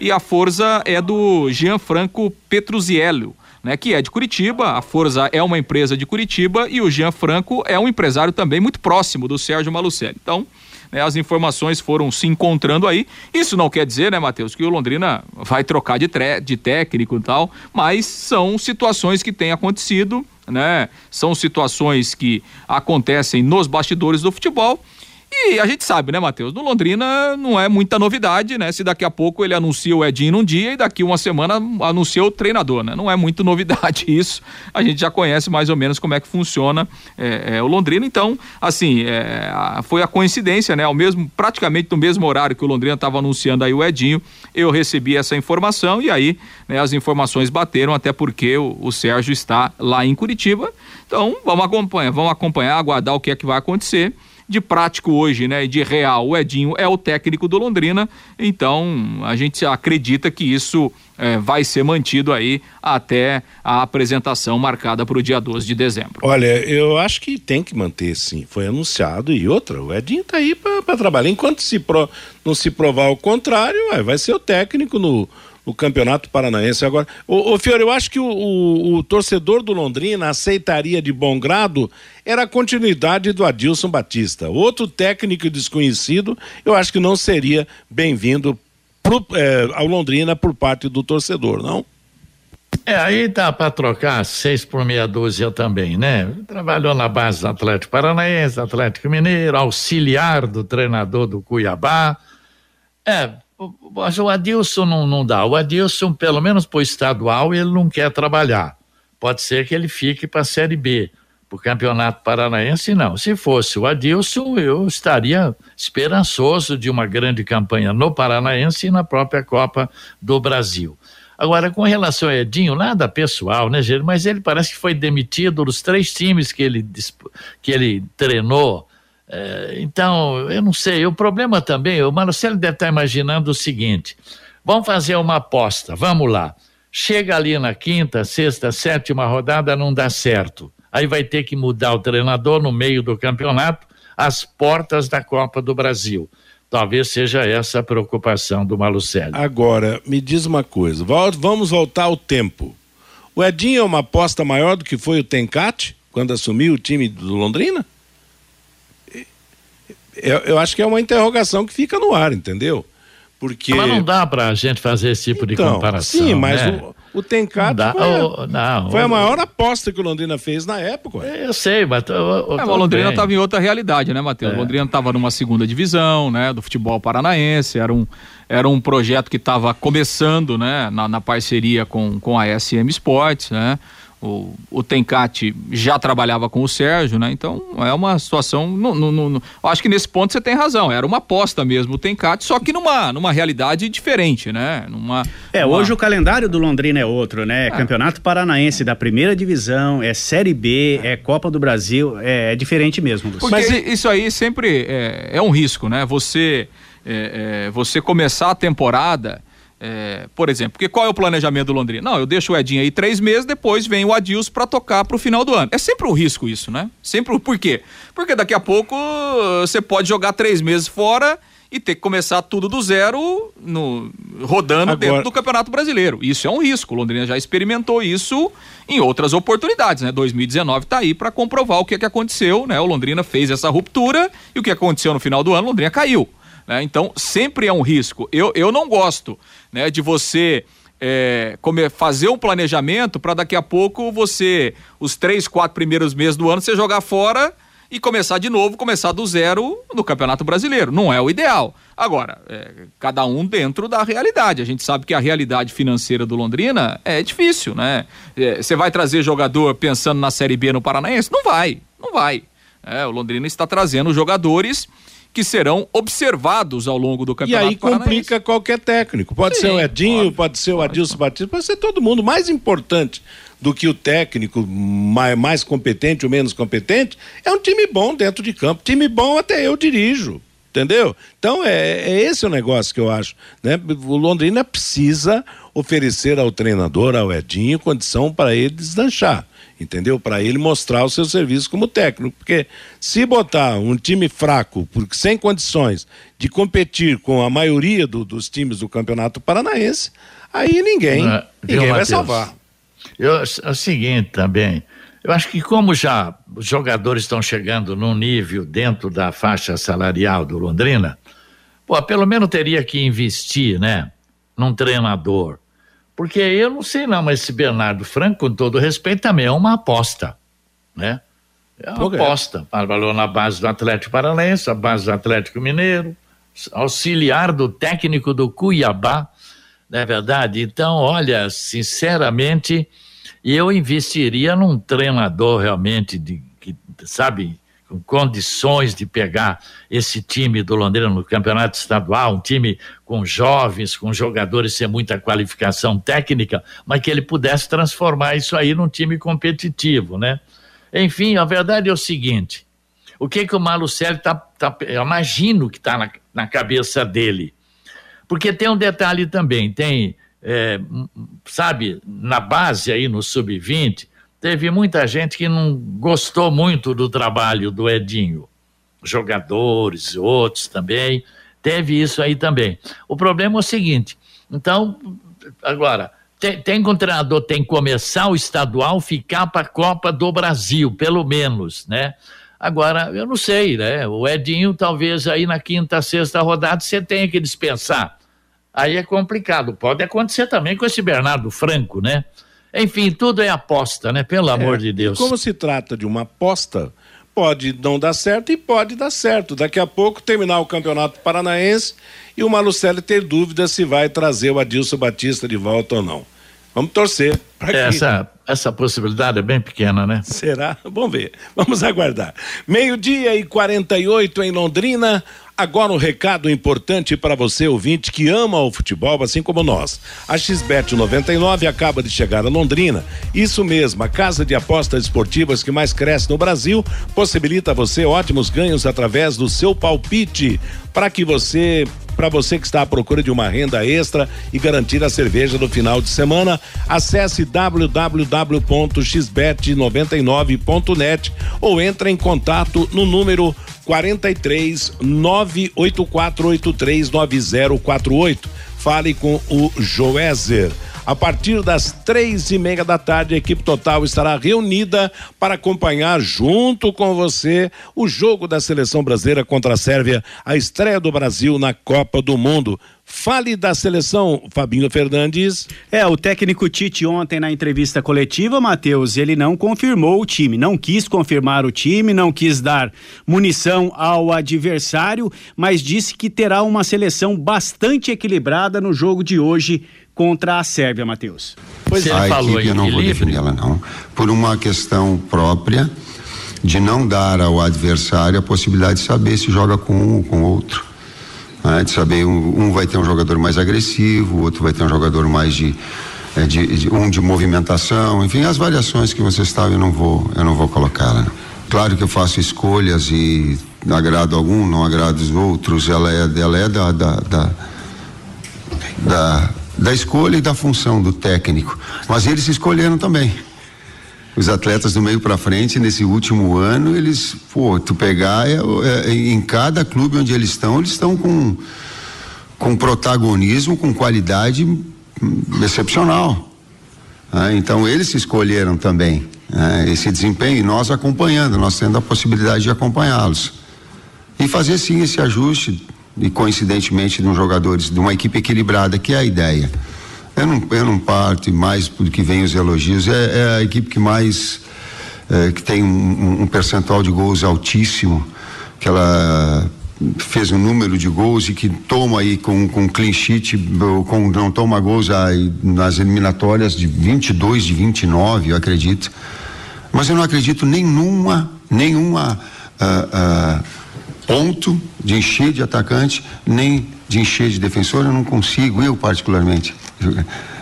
E a Forza é do Gianfranco Petruziello. Né, que é de Curitiba, a Forza é uma empresa de Curitiba e o Gianfranco é um empresário também muito próximo do Sérgio Malucelli. Então, né, as informações foram se encontrando aí. Isso não quer dizer, né, Matheus, que o Londrina vai trocar de, de técnico e tal, mas são situações que têm acontecido, né? São situações que acontecem nos bastidores do futebol e a gente sabe, né, Matheus? No Londrina não é muita novidade, né? Se daqui a pouco ele anuncia o Edinho num dia e daqui uma semana anuncia o treinador, né? Não é muito novidade isso. A gente já conhece mais ou menos como é que funciona é, é, o Londrina. Então, assim, é, foi a coincidência, né? Ao mesmo, praticamente no mesmo horário que o Londrina estava anunciando aí o Edinho, eu recebi essa informação e aí né, as informações bateram, até porque o, o Sérgio está lá em Curitiba. Então, vamos acompanhar, vamos acompanhar, aguardar o que é que vai acontecer de prático hoje, né, de real, o Edinho é o técnico do Londrina, então a gente acredita que isso é, vai ser mantido aí até a apresentação marcada para o dia 12 de dezembro. Olha, eu acho que tem que manter sim, foi anunciado. E outra, o Edinho está aí para trabalhar, enquanto se pro, não se provar o contrário, vai ser o técnico no o Campeonato Paranaense. Agora, o, o Fiore, eu acho que o, o, o, torcedor do Londrina aceitaria de bom grado era a continuidade do Adilson Batista. Outro técnico desconhecido, eu acho que não seria bem-vindo é, ao Londrina por parte do torcedor, não? É, aí dá para trocar seis por meia dúzia também, né? Trabalhou na base do Atlético Paranaense, Atlético Mineiro, auxiliar do treinador do Cuiabá. É, mas o Adilson não, não dá. O Adilson, pelo menos para o estadual, ele não quer trabalhar. Pode ser que ele fique para a Série B. Para o Campeonato Paranaense, não. Se fosse o Adilson, eu estaria esperançoso de uma grande campanha no Paranaense e na própria Copa do Brasil. Agora, com relação a Edinho, nada pessoal, né, Gênero? Mas ele parece que foi demitido dos três times que ele, que ele treinou então, eu não sei. O problema também, o Marcelo deve estar imaginando o seguinte: vamos fazer uma aposta, vamos lá. Chega ali na quinta, sexta, sétima rodada, não dá certo. Aí vai ter que mudar o treinador no meio do campeonato, às portas da Copa do Brasil. talvez seja essa a preocupação do Malucelli. Agora, me diz uma coisa, vamos voltar ao tempo. O Edinho é uma aposta maior do que foi o Tencate quando assumiu o time do Londrina? Eu, eu acho que é uma interrogação que fica no ar, entendeu? Porque... Mas não dá para a gente fazer esse tipo então, de comparação. Sim, mas né? o, o Tencat não foi, oh, não, foi a maior aposta que o Londrina fez na época. Eu sei, mas. É, o Londrina estava em outra realidade, né, Matheus? É. O Londrina estava numa segunda divisão, né, do futebol paranaense. Era um, era um projeto que estava começando, né, na, na, parceria com, com a SM Sports, né? O, o Tencate já trabalhava com o Sérgio, né? Então é uma situação. No, no, no, acho que nesse ponto você tem razão. Era uma aposta mesmo o Tencate, só que numa, numa realidade diferente, né? Numa, é, hoje o calendário do Londrina é outro, né? É. Campeonato Paranaense da primeira divisão, é Série B, é Copa do Brasil, é, é diferente mesmo. Porque Mas isso aí sempre é, é um risco, né? Você, é, é, você começar a temporada. É, por exemplo, porque qual é o planejamento do Londrina? Não, eu deixo o Edinho aí três meses, depois vem o Adilson para tocar para o final do ano. É sempre um risco isso, né? Sempre por quê? Porque daqui a pouco você pode jogar três meses fora e ter que começar tudo do zero no, rodando Agora... dentro do Campeonato Brasileiro. Isso é um risco. O Londrina já experimentou isso em outras oportunidades, né? 2019 está aí para comprovar o que, é que aconteceu, né? O Londrina fez essa ruptura e o que aconteceu no final do ano, o Londrina caiu. Né? Então, sempre é um risco. Eu, eu não gosto né, de você é, fazer um planejamento para daqui a pouco você, os três, quatro primeiros meses do ano, você jogar fora e começar de novo, começar do zero no Campeonato Brasileiro. Não é o ideal. Agora, é, cada um dentro da realidade. A gente sabe que a realidade financeira do Londrina é difícil, né? É, você vai trazer jogador pensando na Série B no Paranaense? Não vai, não vai. É, o Londrina está trazendo jogadores que serão observados ao longo do campeonato. E aí complica qualquer técnico. Pode Sim, ser o Edinho, pode, pode ser o Adilson Batista, pode ser todo mundo. Mais importante do que o técnico mais, mais competente ou menos competente é um time bom dentro de campo. Time bom até eu dirijo. Entendeu? Então é, é esse o negócio que eu acho. Né? O Londrina precisa oferecer ao treinador, ao Edinho, condição para ele deslanchar entendeu? Para ele mostrar o seu serviço como técnico, porque se botar um time fraco, porque sem condições de competir com a maioria do, dos times do Campeonato Paranaense, aí ninguém, é, ninguém vai salvar. Eu, é o seguinte também, eu acho que como já os jogadores estão chegando num nível dentro da faixa salarial do Londrina, pô, pelo menos teria que investir, né, num treinador porque eu não sei não, mas esse Bernardo Franco, com todo respeito, também é uma aposta, né? É uma aposta. Trabalhou na base do Atlético Paranaense, a base do Atlético Mineiro, auxiliar do técnico do Cuiabá, não é verdade? Então, olha, sinceramente, eu investiria num treinador realmente de, que, sabe, com condições de pegar esse time do Londrina no campeonato estadual, um time com jovens, com jogadores sem muita qualificação técnica, mas que ele pudesse transformar isso aí num time competitivo, né? Enfim, a verdade é o seguinte: o que que o Malucelli tá, tá eu imagino que está na, na cabeça dele, porque tem um detalhe também, tem, é, sabe, na base aí no sub-20 teve muita gente que não gostou muito do trabalho do Edinho. Jogadores, outros também. Teve isso aí também. O problema é o seguinte: então, agora, tem, tem que um treinador tem que começar o estadual, ficar para a Copa do Brasil, pelo menos, né? Agora, eu não sei, né? O Edinho, talvez aí na quinta, sexta rodada, você tenha que dispensar. Aí é complicado. Pode acontecer também com esse Bernardo Franco, né? Enfim, tudo é aposta, né? Pelo é, amor de Deus. Como se trata de uma aposta, pode não dar certo e pode dar certo. Daqui a pouco terminar o Campeonato Paranaense e o Malucelli ter dúvida se vai trazer o Adilson Batista de volta ou não. Vamos torcer. Essa, essa possibilidade é bem pequena, né? Será? Vamos ver. Vamos aguardar. Meio-dia e 48 em Londrina. Agora um recado importante para você, ouvinte, que ama o futebol, assim como nós. A XBET 99 acaba de chegar a Londrina. Isso mesmo, a casa de apostas esportivas que mais cresce no Brasil possibilita a você ótimos ganhos através do seu palpite. Para que você para você que está à procura de uma renda extra e garantir a cerveja no final de semana, acesse www.xbet99.net ou entre em contato no número 43 984839048. Fale com o Joézer. A partir das três e meia da tarde, a equipe total estará reunida para acompanhar junto com você o jogo da seleção brasileira contra a Sérvia, a estreia do Brasil na Copa do Mundo. Fale da seleção, Fabinho Fernandes. É, o técnico Tite ontem na entrevista coletiva, Matheus, ele não confirmou o time, não quis confirmar o time, não quis dar munição ao adversário, mas disse que terá uma seleção bastante equilibrada no jogo de hoje contra a Sérvia, Matheus. Pois a falou equipe, eu não vou definir ela não, por uma questão própria de não dar ao adversário a possibilidade de saber se joga com um ou com outro. Né? De saber um, um, vai ter um jogador mais agressivo, o outro vai ter um jogador mais de, é, de, de, um de movimentação, enfim, as variações que você estava eu não vou eu não vou colocá-la. Claro que eu faço escolhas e agrado algum, não agrado os outros. Ela é ela é da, da, da, da da escolha e da função do técnico. Mas eles se escolheram também. Os atletas do meio para frente, nesse último ano, eles, pô, tu pegar é, é, em cada clube onde eles estão, eles estão com, com protagonismo, com qualidade excepcional. Ah, então eles se escolheram também ah, esse desempenho e nós acompanhando, nós tendo a possibilidade de acompanhá-los. E fazer sim esse ajuste e coincidentemente de um jogadores de uma equipe equilibrada, que é a ideia. Eu não, eu não parto mais do que vem os elogios, é, é a equipe que mais é, que tem um, um, percentual de gols altíssimo, que ela fez um número de gols e que toma aí com, com clean sheet, com, não toma gols aí nas eliminatórias de 22 de 29, eu acredito. Mas eu não acredito nenhuma, nenhuma uh, uh, ponto de encher de atacante, nem de encher de defensor, eu não consigo, eu particularmente.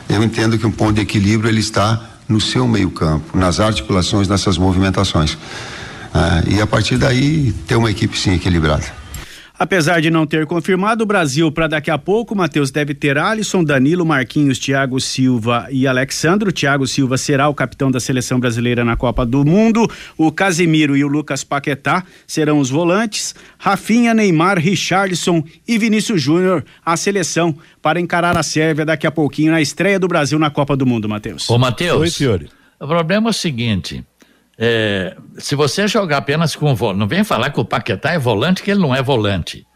Eu entendo que um ponto de equilíbrio ele está no seu meio campo, nas articulações, nessas movimentações. Ah, e a partir daí ter uma equipe sim equilibrada. Apesar de não ter confirmado, o Brasil para daqui a pouco, Matheus deve ter Alisson, Danilo, Marquinhos, Thiago Silva e Alexandro. Thiago Silva será o capitão da seleção brasileira na Copa do Mundo. O Casemiro e o Lucas Paquetá serão os volantes. Rafinha, Neymar, Richarlison e Vinícius Júnior a seleção para encarar a Sérvia daqui a pouquinho na estreia do Brasil na Copa do Mundo, Matheus. Ô, Matheus. Oi, senhor. O problema é o seguinte: é, se você jogar apenas com volante, não vem falar que o Paquetá é volante, que ele não é volante.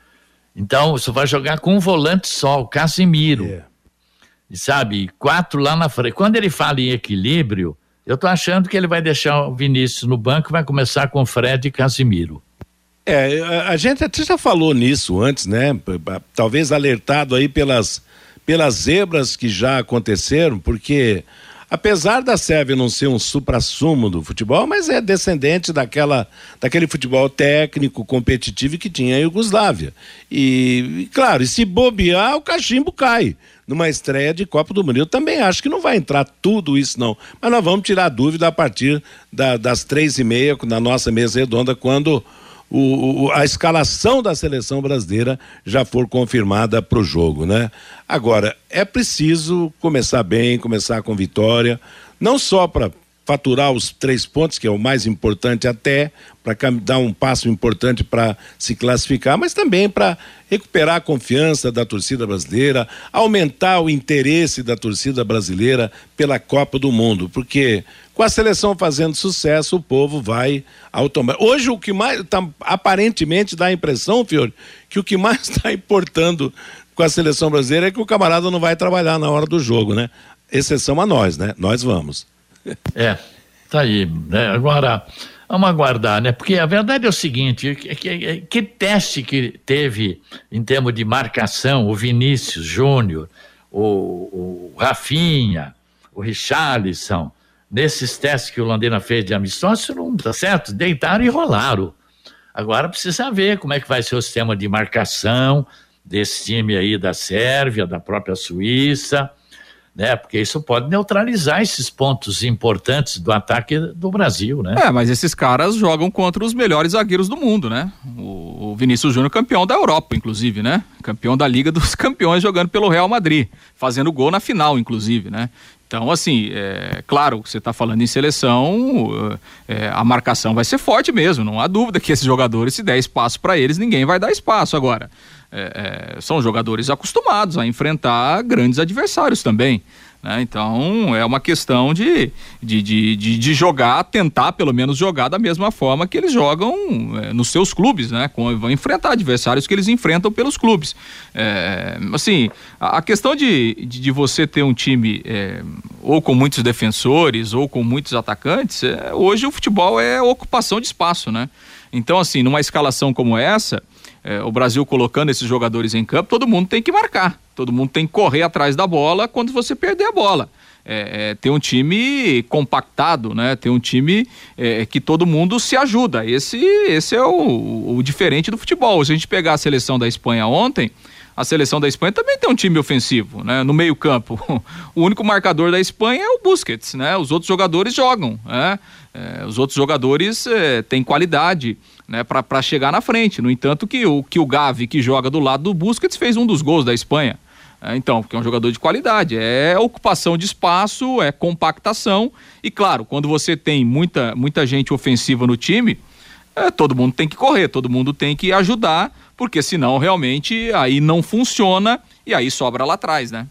Então, você vai jogar com um volante só, o Casimiro. É. Sabe, quatro lá na frente. Quando ele fala em equilíbrio, eu tô achando que ele vai deixar o Vinícius no banco e vai começar com Fred e Casimiro. É, a gente até já falou nisso antes, né? Talvez alertado aí pelas, pelas zebras que já aconteceram, porque apesar da Sérvia não ser um supra-sumo do futebol, mas é descendente daquela, daquele futebol técnico, competitivo que tinha a Iugoslávia. E, claro, e se bobear, o cachimbo cai numa estreia de Copa do Mundo. Eu também acho que não vai entrar tudo isso, não. Mas nós vamos tirar dúvida a partir da, das três e meia, na nossa mesa redonda, quando o, a escalação da seleção brasileira já for confirmada para o jogo, né? Agora, é preciso começar bem, começar com vitória, não só para faturar os três pontos, que é o mais importante até, para dar um passo importante para se classificar, mas também para recuperar a confiança da torcida brasileira, aumentar o interesse da torcida brasileira pela Copa do Mundo, porque com a seleção fazendo sucesso, o povo vai automaticamente. Hoje o que mais tá, aparentemente dá a impressão, Fiore, que o que mais está importando com a seleção brasileira é que o camarada não vai trabalhar na hora do jogo, né? Exceção a nós, né? Nós vamos. É, tá aí. Né? Agora, vamos aguardar, né? Porque a verdade é o seguinte: que, que, que teste que teve em termos de marcação o Vinícius Júnior, o, o Rafinha, o Richarlison, nesses testes que o Londrina fez de amistoso, não tá certo? Deitaram e rolaram. Agora precisa ver como é que vai ser o sistema de marcação desse time aí da Sérvia, da própria Suíça né? Porque isso pode neutralizar esses pontos importantes do ataque do Brasil, né? É, mas esses caras jogam contra os melhores zagueiros do mundo, né? O, Vinícius Júnior campeão da Europa, inclusive, né? Campeão da Liga dos Campeões jogando pelo Real Madrid, fazendo gol na final, inclusive, né? Então, assim, é, claro, você está falando em seleção, é, a marcação vai ser forte mesmo, não há dúvida que esses jogadores, se der espaço para eles, ninguém vai dar espaço agora. É, é, são jogadores acostumados a enfrentar grandes adversários também. Né? Então é uma questão de, de, de, de, de, jogar, tentar pelo menos jogar da mesma forma que eles jogam é, nos seus clubes, né? Com, vão enfrentar adversários que eles enfrentam pelos clubes. É, assim, a, a, questão de, de, de, você ter um time é, ou com muitos defensores ou com muitos atacantes, é, hoje o futebol é ocupação de espaço, né? Então, assim, numa escalação como essa, é, o Brasil colocando esses jogadores em campo, todo mundo tem que marcar, todo mundo tem que correr atrás da bola quando você perder a bola. É, é, ter um time compactado, né? Ter um time é, que todo mundo se ajuda. Esse, esse é o, o, diferente do futebol. Se a gente pegar a seleção da Espanha ontem, a seleção da Espanha também tem um time ofensivo, né? No meio campo, o único marcador da Espanha é o Busquets, né? Os outros jogadores jogam, né? É, os outros jogadores é, têm qualidade né, para chegar na frente. No entanto, que o, que o Gavi, que joga do lado do Busquets, fez um dos gols da Espanha. É, então, porque é um jogador de qualidade. É ocupação de espaço, é compactação. E claro, quando você tem muita, muita gente ofensiva no time, é, todo mundo tem que correr, todo mundo tem que ajudar, porque senão realmente aí não funciona e aí sobra lá atrás, né?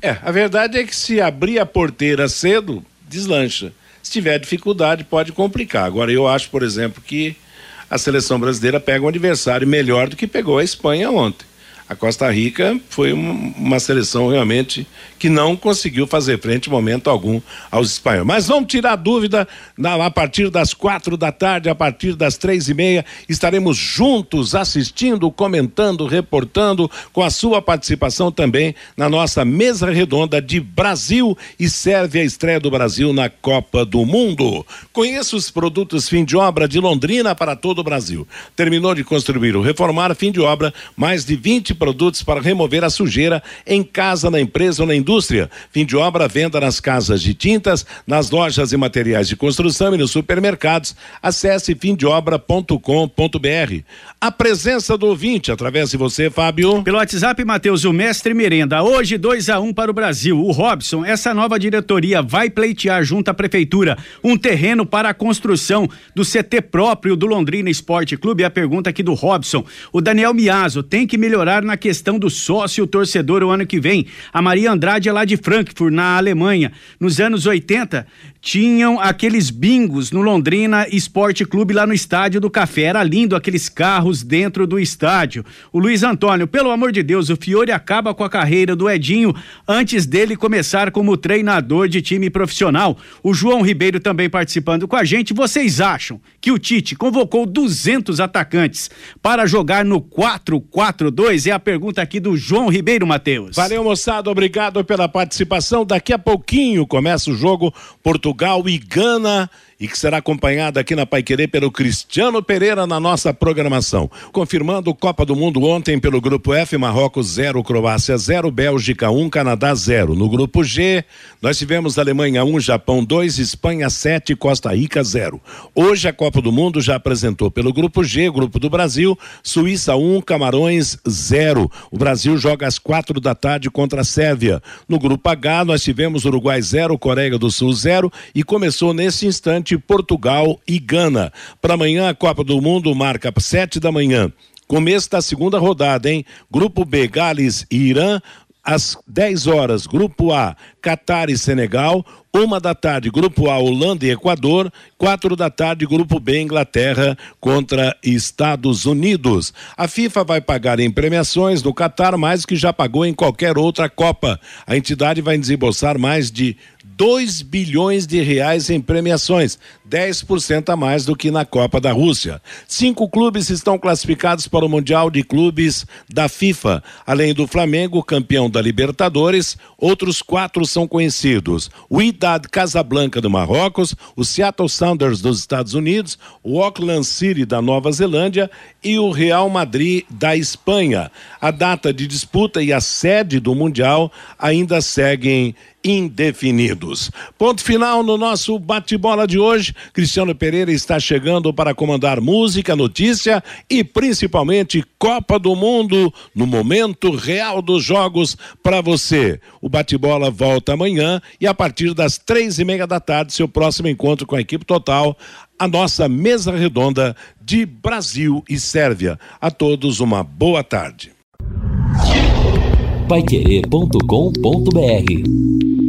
É, a verdade é que se abrir a porteira cedo, deslancha. Se tiver dificuldade, pode complicar. Agora, eu acho, por exemplo, que a seleção brasileira pega um adversário melhor do que pegou a Espanha ontem. A Costa Rica foi uma seleção realmente que não conseguiu fazer frente em momento algum aos espanhóis. Mas vamos tirar dúvida a partir das quatro da tarde, a partir das três e meia, estaremos juntos assistindo, comentando, reportando, com a sua participação também na nossa mesa redonda de Brasil e serve a estreia do Brasil na Copa do Mundo. Conheça os produtos fim de obra de Londrina para todo o Brasil. Terminou de construir ou reformar, fim de obra, mais de 20 produtos para remover a sujeira em casa, na empresa ou na indústria. Fim de obra, venda nas casas de tintas, nas lojas e materiais de construção e nos supermercados. Acesse fimdeobra.com.br. A presença do ouvinte através de você, Fábio. Pelo WhatsApp, Matheus, o mestre merenda. Hoje 2 a 1 um para o Brasil. O Robson, essa nova diretoria vai pleitear junto à prefeitura um terreno para a construção do CT próprio do Londrina Esporte Clube. A pergunta aqui do Robson. O Daniel Miazo tem que melhorar na questão do sócio torcedor o ano que vem. A Maria Andrade é lá de Frankfurt, na Alemanha. Nos anos 80, tinham aqueles bingos no Londrina Esporte Clube lá no Estádio do Café. Era lindo aqueles carros dentro do estádio. O Luiz Antônio, pelo amor de Deus, o Fiore acaba com a carreira do Edinho antes dele começar como treinador de time profissional. O João Ribeiro também participando com a gente. Vocês acham que o Tite convocou 200 atacantes para jogar no 4-4-2? É a pergunta aqui do João Ribeiro, Matheus. Valeu, moçada. Obrigado pela participação. Daqui a pouquinho começa o jogo Portugal e Gana e que será acompanhada aqui na Paiquerê pelo Cristiano Pereira na nossa programação. Confirmando Copa do Mundo ontem pelo grupo F, Marrocos 0, Croácia 0, Bélgica 1, um, Canadá 0. No grupo G, nós tivemos Alemanha 1, um, Japão 2, Espanha 7, Costa Rica 0. Hoje a Copa do Mundo já apresentou pelo grupo G, grupo do Brasil, Suíça 1, um, Camarões 0. O Brasil joga às quatro da tarde contra a Sérvia. No grupo H, nós tivemos Uruguai 0, Coreia do Sul 0 e começou nesse instante Portugal e Gana. Para amanhã, a Copa do Mundo marca sete da manhã. Começo da segunda rodada, hein? Grupo B, Gales e Irã, às 10 horas, Grupo A, Catar e Senegal. Uma da tarde, Grupo A, Holanda e Equador. Quatro da tarde, Grupo B, Inglaterra contra Estados Unidos. A FIFA vai pagar em premiações no Catar mais que já pagou em qualquer outra Copa. A entidade vai desembolsar mais de 2 bilhões de reais em premiações, 10% a mais do que na Copa da Rússia. Cinco clubes estão classificados para o Mundial de Clubes da FIFA. Além do Flamengo, campeão da Libertadores, outros quatro são conhecidos: o Idad Casablanca do Marrocos, o Seattle Sounders dos Estados Unidos, o Auckland City da Nova Zelândia e o Real Madrid da Espanha. A data de disputa e a sede do Mundial ainda seguem indefinidos. Ponto final no nosso bate-bola de hoje. Cristiano Pereira está chegando para comandar música, notícia e principalmente Copa do Mundo no momento real dos jogos para você. O bate-bola volta amanhã e a partir das três e meia da tarde, seu próximo encontro com a equipe total, a nossa mesa redonda de Brasil e Sérvia. A todos uma boa tarde. Paiquerê.com.br